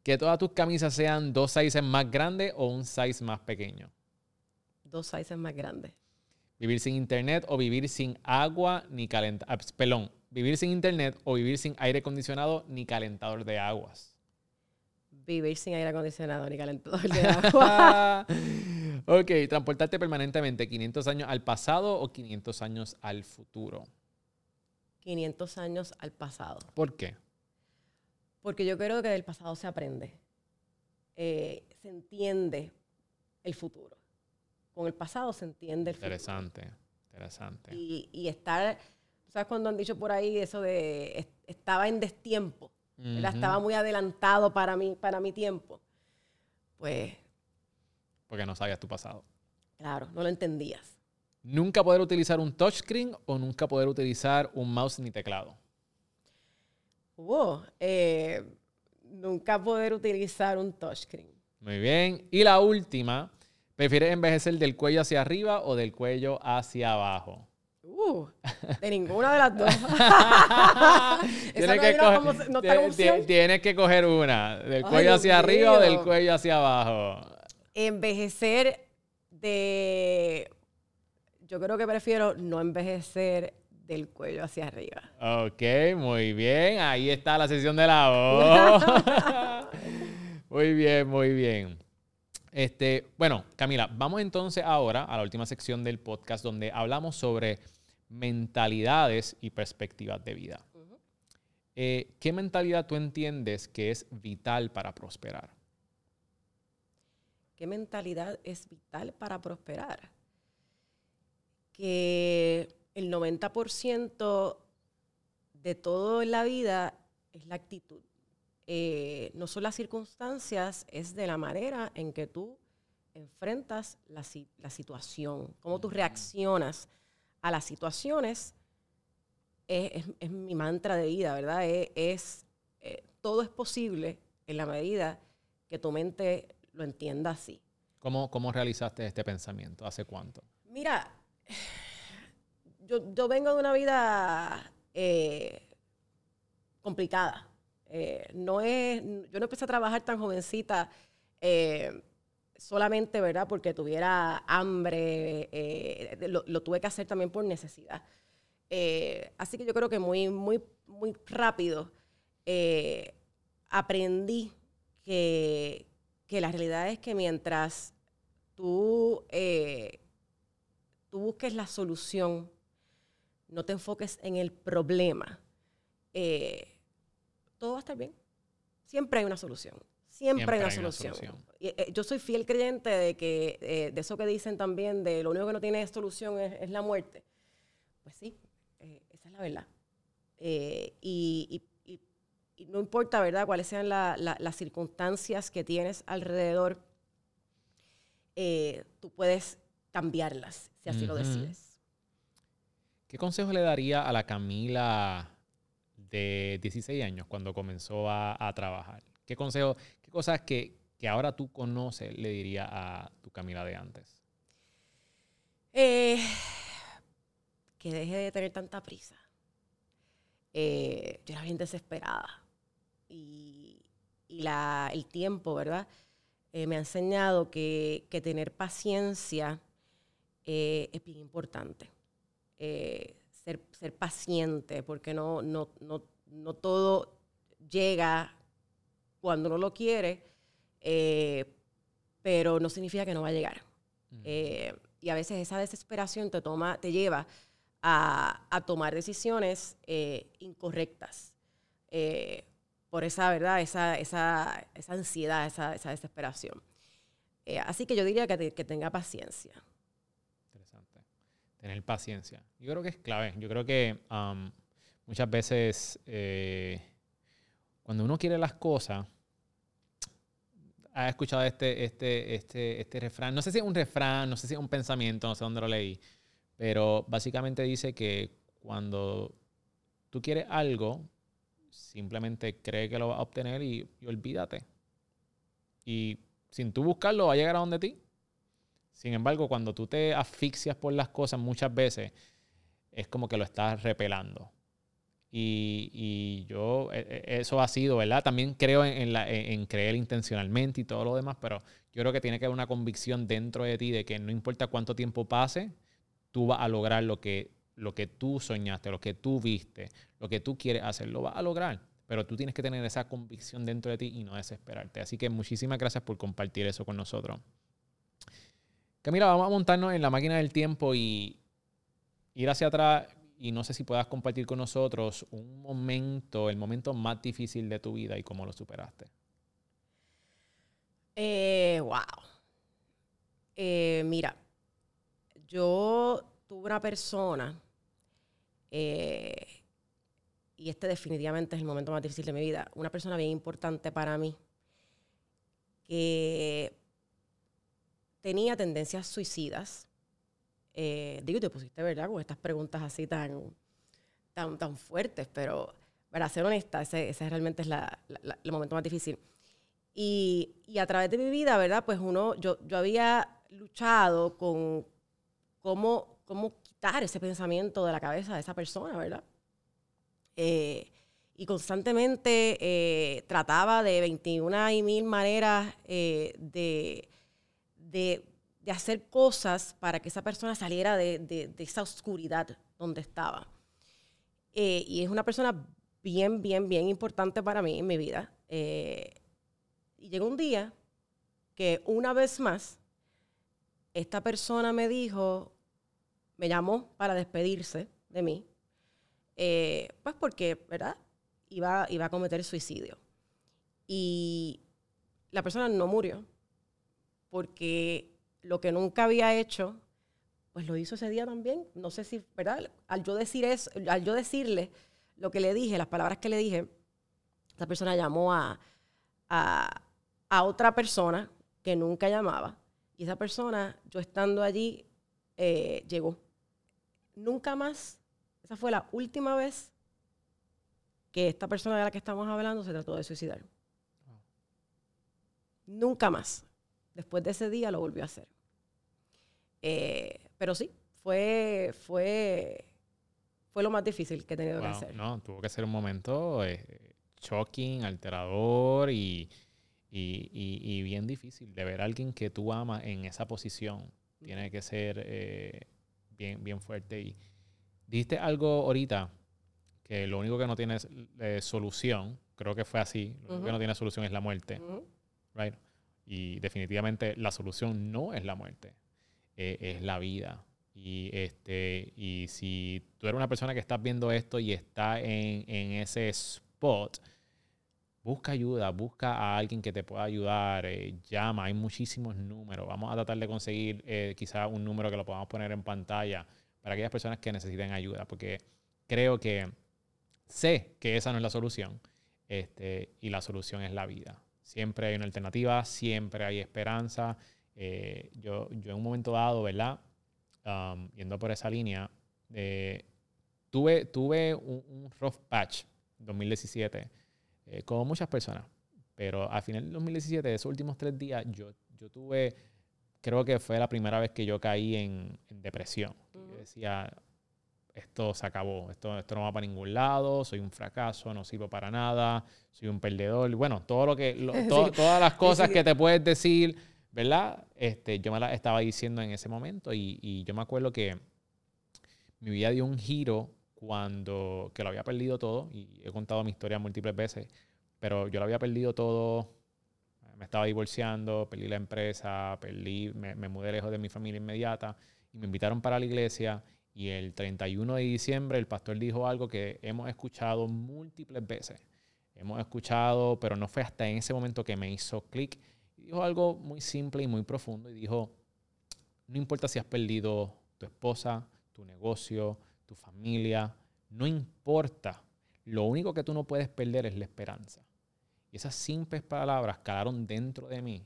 Que todas tus camisas sean dos sizes más grandes o un size más pequeño. Dos sizes más grandes. Vivir sin internet o vivir sin agua ni calentador. Perdón, vivir sin internet o vivir sin aire acondicionado ni calentador de aguas. Vivir sin aire acondicionado ni calentador de agua. ok, transportarte permanentemente 500 años al pasado o 500 años al futuro. 500 años al pasado. ¿Por qué? Porque yo creo que del pasado se aprende. Eh, se entiende el futuro. Con el pasado se entiende el futuro. Interesante, interesante. Y, y estar, ¿tú ¿sabes cuando han dicho por ahí eso de es- estaba en destiempo? Estaba muy adelantado para mí, para mi tiempo. Pues, Porque no sabías tu pasado. claro, no lo entendías. Nunca poder utilizar un touchscreen o nunca poder utilizar un mouse ni teclado. Hubo, eh, nunca poder utilizar un touchscreen. Muy bien. Y la última, ¿prefieres envejecer del cuello hacia arriba o del cuello hacia abajo? Uh, de ninguna de las dos. tienes, que coger, tienes que coger una, del cuello hacia arriba o del cuello hacia abajo. Envejecer de... Yo creo que prefiero no envejecer del cuello hacia arriba. Ok, muy bien. Ahí está la sesión de la voz. muy bien, muy bien. Este, bueno, Camila, vamos entonces ahora a la última sección del podcast donde hablamos sobre mentalidades y perspectivas de vida. Eh, ¿Qué mentalidad tú entiendes que es vital para prosperar? ¿Qué mentalidad es vital para prosperar? Que el 90% de todo en la vida es la actitud. Eh, no son las circunstancias, es de la manera en que tú enfrentas la, situación, cómo tú reaccionas a las situaciones. Es, mi mantra de vida, ¿verdad? Es, eh, todo es posible en la medida que tu mente lo entienda así. ¿Cómo, cómo realizaste este pensamiento? ¿Hace cuánto? Mira, yo, vengo de una vida eh, complicada. Eh, no es, yo no empecé a trabajar tan jovencita eh, solamente, ¿verdad? Porque tuviera hambre, lo, tuve que hacer también por necesidad. así que yo creo que muy, muy, muy rápido aprendí que, que, la realidad es que mientras tú, tú busques la solución no te enfoques en el problema, eh, todo va a estar bien. Siempre hay una solución. Siempre, hay, una, solución. Eh, yo soy fiel creyente de que eh, de eso que dicen también, de lo único que no tiene solución es, la muerte. Pues sí, esa es la verdad. Y, no importa, ¿verdad?, cuáles sean las circunstancias que tienes alrededor, tú puedes cambiarlas, si así lo decides. ¿Qué consejo le daría a la Camila de 16 años cuando comenzó a, trabajar? ¿Qué consejo, qué cosas que, ahora tú conoces le diría a tu Camila de antes? Eh, que deje de tener tanta prisa. Eh, yo era bien desesperada. Y, el tiempo, ¿verdad? Eh, me ha enseñado que, tener paciencia es bien importante. Eh, ser, ser, paciente, porque no, no, no, no, todo llega cuando uno lo quiere, eh, pero no significa que no va a llegar. Eh, y a veces esa desesperación te, toma, te lleva a, a tomar decisiones incorrectas por esa, ¿verdad? Esa, esa, esa ansiedad, esa, esa desesperación. así que yo diría que, que tenga paciencia tener paciencia. Yo creo que es clave. Yo creo que um, muchas veces eh, cuando uno quiere las cosas, ha escuchado este, este, este, este refrán, no sé si es un refrán, no sé si es un pensamiento, no sé dónde lo leí, pero básicamente dice que cuando tú quieres algo, simplemente cree que lo vas a obtener y, y olvídate. Y sin tú buscarlo, va a llegar a donde ti. Sin embargo, cuando tú te asfixias por las cosas muchas veces, es como que lo estás repelando. Y, yo, e, e, eso ha sido, ¿verdad? También creo en, en, creer intencionalmente y todo lo demás, pero yo creo que tiene que haber una convicción dentro de ti de que no importa cuánto tiempo pase, tú vas a lograr lo que, lo que tú soñaste, lo que tú viste, lo que tú quieres hacer, lo vas a lograr. Pero tú tienes que tener esa convicción dentro de ti y no desesperarte. Así que muchísimas gracias por compartir eso con nosotros. Camila, vamos a montarnos en la máquina del tiempo y ir hacia atrás y no sé si puedas compartir con nosotros un momento, el momento más difícil de tu vida y cómo lo superaste. Eh, wow. Eh, mira, yo tuve una persona, eh, y este definitivamente es el momento más difícil de mi vida, una persona bien importante para mí, que tenía tendencias suicidas. Eh, digo, te pusiste, ¿verdad? Con estas preguntas así tan, tan, tan fuertes, pero para ser honesta, ese, ese realmente es la, la- el momento más difícil. Y, y a través de mi vida, ¿verdad? Pues uno, yo, yo había luchado con cómo, cómo quitar ese pensamiento de la cabeza de esa persona, ¿verdad? Eh, y constantemente eh, trataba de 21 y mil maneras eh, de, de, de hacer cosas para que esa persona saliera de, de- esa oscuridad donde estaba. Eh, y es una persona bien, bien, bien importante para mí en mi vida. Eh, y llegó un día que una vez más, esta persona me dijo, me llamó para despedirse de mí, eh, pues porque, ¿verdad? Iba, iba a cometer suicidio. Y la persona no murió, porque lo que nunca había hecho, pues lo hizo ese día también. No sé si, ¿verdad? Al yo decir eso, al yo decirle lo que le dije, las palabras que le dije, esa persona llamó a, a, a otra persona que nunca llamaba. Y esa persona, yo estando allí, eh, llegó. Nunca más, esa fue la última vez que esta persona de la que estamos hablando se trató de suicidar. Nunca más. Después de ese día lo volvió a hacer. Eh, pero sí, fue, fue, fue lo más difícil que he tenido que hacer. no, tuvo que ser un momento eh, shocking, alterador y, y- y- y bien difícil de ver a alguien que tú amas en esa posición. Tiene que ser eh, bien, bien fuerte. Y dijiste algo ahorita que lo único que no tiene eh, solución, creo que fue así, lo único que no tiene solución es la muerte. Right? Y definitivamente la solución no es la muerte, eh, es la vida. Y, este, y si tú eres una persona que estás viendo esto y está en, en ese spot, busca ayuda, busca a alguien que te pueda ayudar, eh, llama, hay muchísimos números. Vamos a tratar de conseguir eh, quizás un número que lo podamos poner en pantalla para aquellas personas que necesiten ayuda, porque creo que sé que esa no es la solución este, y la solución es la vida. Siempre hay una alternativa, siempre hay esperanza. Eh, yo, yo en un momento dado, ¿verdad? Um, yendo por esa línea, eh, tuve, tuve un, un rough patch 2017, eh, como muchas personas, pero al final del 2017, esos últimos tres días, yo, yo tuve, creo que fue la primera vez que yo caí en, en depresión. Yo Ujú. decía, esto se acabó, esto, esto no va para ningún lado, soy un fracaso, no sirvo para nada, soy un perdedor. Bueno, todo lo que, lo- to- Sí. todas las cosas sí. que te puedes decir, ¿verdad? Este, yo me las estaba diciendo en ese momento y, y yo me acuerdo que mi vida dio un giro cuando, que lo había perdido todo, y he contado mi historia múltiples veces, pero yo lo había perdido todo, me estaba divorciando, perdí la empresa, perdí, me, me mudé lejos de mi familia inmediata y me invitaron para la iglesia y el 31 de diciembre el pastor dijo algo que hemos escuchado múltiples veces. Hemos escuchado, pero no fue hasta en ese momento que me hizo clic. Dijo algo muy simple y muy profundo y dijo, no importa si has perdido tu esposa, tu negocio, tu familia, no importa. Lo único que tú no puedes perder es la esperanza. Y esas simples palabras calaron dentro de mí.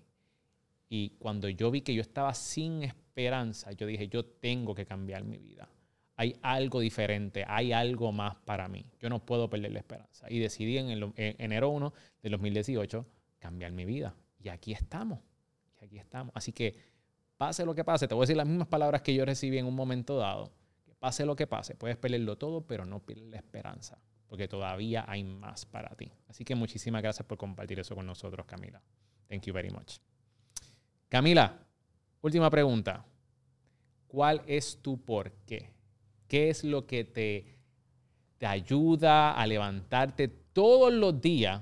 Y cuando yo vi que yo estaba sin esperanza, yo dije, yo tengo que cambiar mi vida. Hay algo diferente, hay algo más para mí. Yo no puedo perder la esperanza. Y decidí en, el, en enero 1 del 2018 cambiar mi vida. Y aquí estamos. Y aquí estamos. Así que pase lo que pase, te voy a decir las mismas palabras que yo recibí en un momento dado. Que pase lo que pase, puedes perderlo todo, pero no pierdes la esperanza, porque todavía hay más para ti. Así que muchísimas gracias por compartir eso con nosotros, Camila. Thank you very much. Camila, última pregunta. ¿Cuál es tu por qué? ¿Qué es lo que te, te ayuda a levantarte todos los días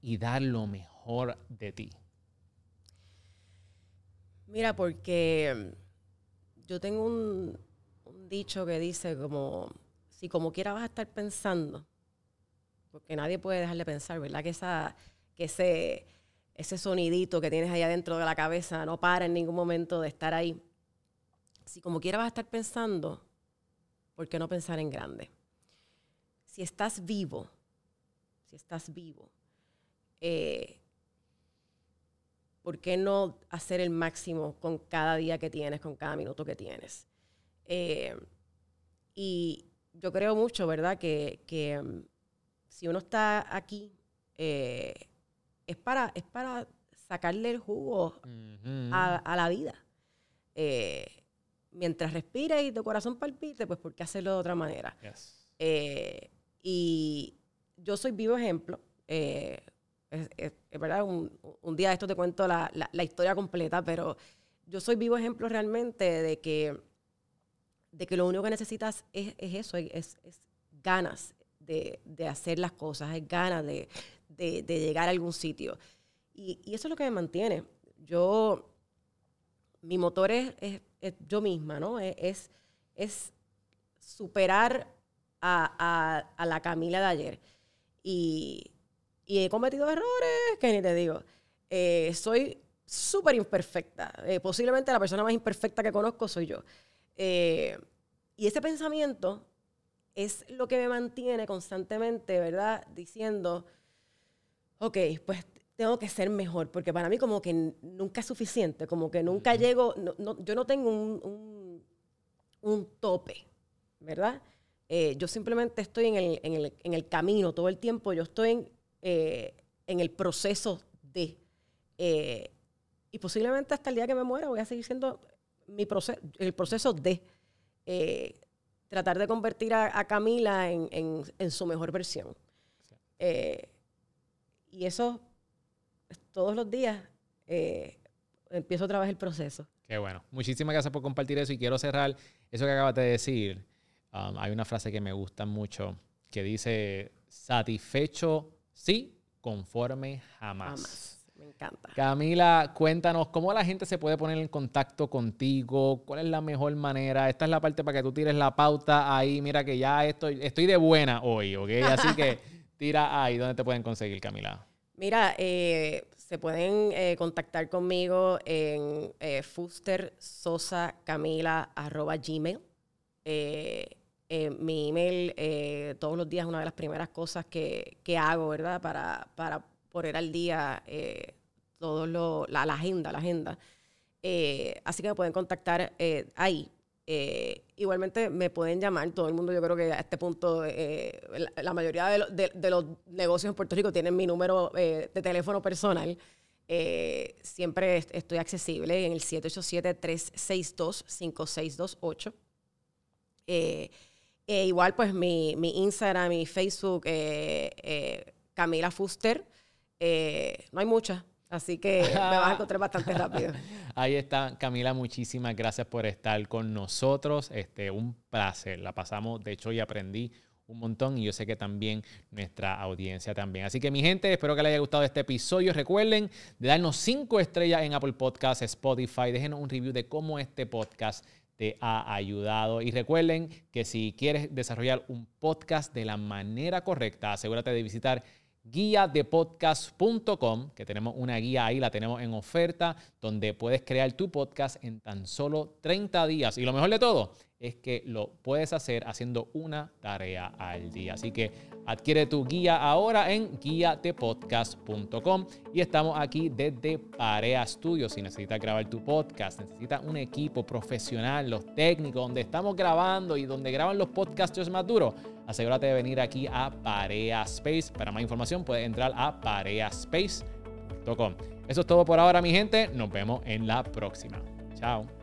y dar lo mejor de ti? Mira, porque yo tengo un, un dicho que dice como, si como quiera vas a estar pensando, porque nadie puede dejar de pensar, ¿verdad? Que, esa, que ese, ese sonidito que tienes ahí adentro de la cabeza no para en ningún momento de estar ahí. Si como quiera vas a estar pensando, ¿por qué no pensar en grande? Si estás vivo, si estás vivo, eh, ¿por qué no hacer el máximo con cada día que tienes, con cada minuto que tienes? Eh, y yo creo mucho, ¿verdad? Que, que, mm, si uno está aquí, eh, es, para, es para sacarle el jugo a, la vida. Eh, mientras respires y tu corazón palpite, pues ¿por qué hacerlo de otra manera? Eh, y yo soy vivo ejemplo. es, verdad, un, día de esto te cuento la, historia completa, pero yo soy vivo ejemplo realmente de que, de que lo único que necesitas es, eso, es, ganas de, hacer las cosas, es ganas de, llegar a algún sitio. Y, eso es lo que me mantiene. Yo, mi motor es, yo misma, ¿no? Es, es, superar a, la Camila de ayer. Y, he cometido errores que ni te digo. Eh, soy súper imperfecta. Eh, posiblemente la persona más imperfecta que conozco soy yo. Eh, y ese pensamiento es lo que me mantiene constantemente, ¿verdad? Diciendo, ok, pues tengo que ser mejor, porque para mí como que nunca es suficiente, como que nunca llego, yo no tengo un, tope, ¿verdad? Eh, yo simplemente estoy en el, camino todo el tiempo, yo estoy en, eh, el proceso de, eh, y posiblemente hasta el día que me muera voy a seguir siendo mi proceso, el proceso de tratar de convertir a, Camila en, su mejor versión. Y eso todos los días eh, empiezo otra vez el proceso. Qué bueno. Muchísimas gracias por compartir eso y quiero cerrar eso que acabas de decir. Um, hay una frase que me gusta mucho que dice, satisfecho sí, conforme jamás. Jamás. Me encanta. Camila, cuéntanos cómo la gente se puede poner en contacto contigo, cuál es la mejor manera. Esta es la parte para que tú tires la pauta ahí. Mira que ya estoy, estoy de buena hoy, ¿ok? Así que tira ahí. ¿Dónde te pueden conseguir, Camila? Mira, eh, se pueden eh, contactar conmigo en eh, fustersosacamila.gmail. Eh, mi email todos los días es una de las primeras cosas que, hago, ¿verdad? Para, para poner al día todo lo, la, la, agenda, la agenda. así que me pueden contactar ahí. Eh, igualmente me pueden llamar, todo el mundo yo creo que a este punto, eh, la, mayoría de, los negocios en Puerto Rico tienen mi número eh, de teléfono personal. siempre estoy accesible en el 787-362-5628. igual pues mi, mi, Instagram, mi Facebook, Camila Fuster. no hay muchas, Así que me vas a encontrar bastante rápido. Ahí está, Camila, muchísimas gracias por estar con nosotros. Este, un placer. La pasamos, de hecho, y aprendí un montón y yo sé que también nuestra audiencia también. Así que mi gente, espero que les haya gustado este episodio. Recuerden de darnos cinco estrellas en Apple Podcasts, Spotify. Déjenos un review de cómo este podcast te ha ayudado. Y recuerden que si quieres desarrollar un podcast de la manera correcta, asegúrate de visitar guía de podcast.com, que tenemos una guía ahí, la tenemos en oferta, donde puedes crear tu podcast en tan solo 30 días. Y lo mejor de todo es que lo puedes hacer haciendo una tarea al día. Así que adquiere tu guía ahora en guiatepodcast.com y estamos aquí desde Parea Studios. Si necesitas grabar tu podcast, necesitas un equipo profesional, los técnicos, donde estamos grabando y donde graban los podcasters más duros, asegúrate de venir aquí a Parea Space. Para más información puedes entrar a pareaspace.com. Eso es todo por ahora, mi gente. Nos vemos en la próxima. Chao.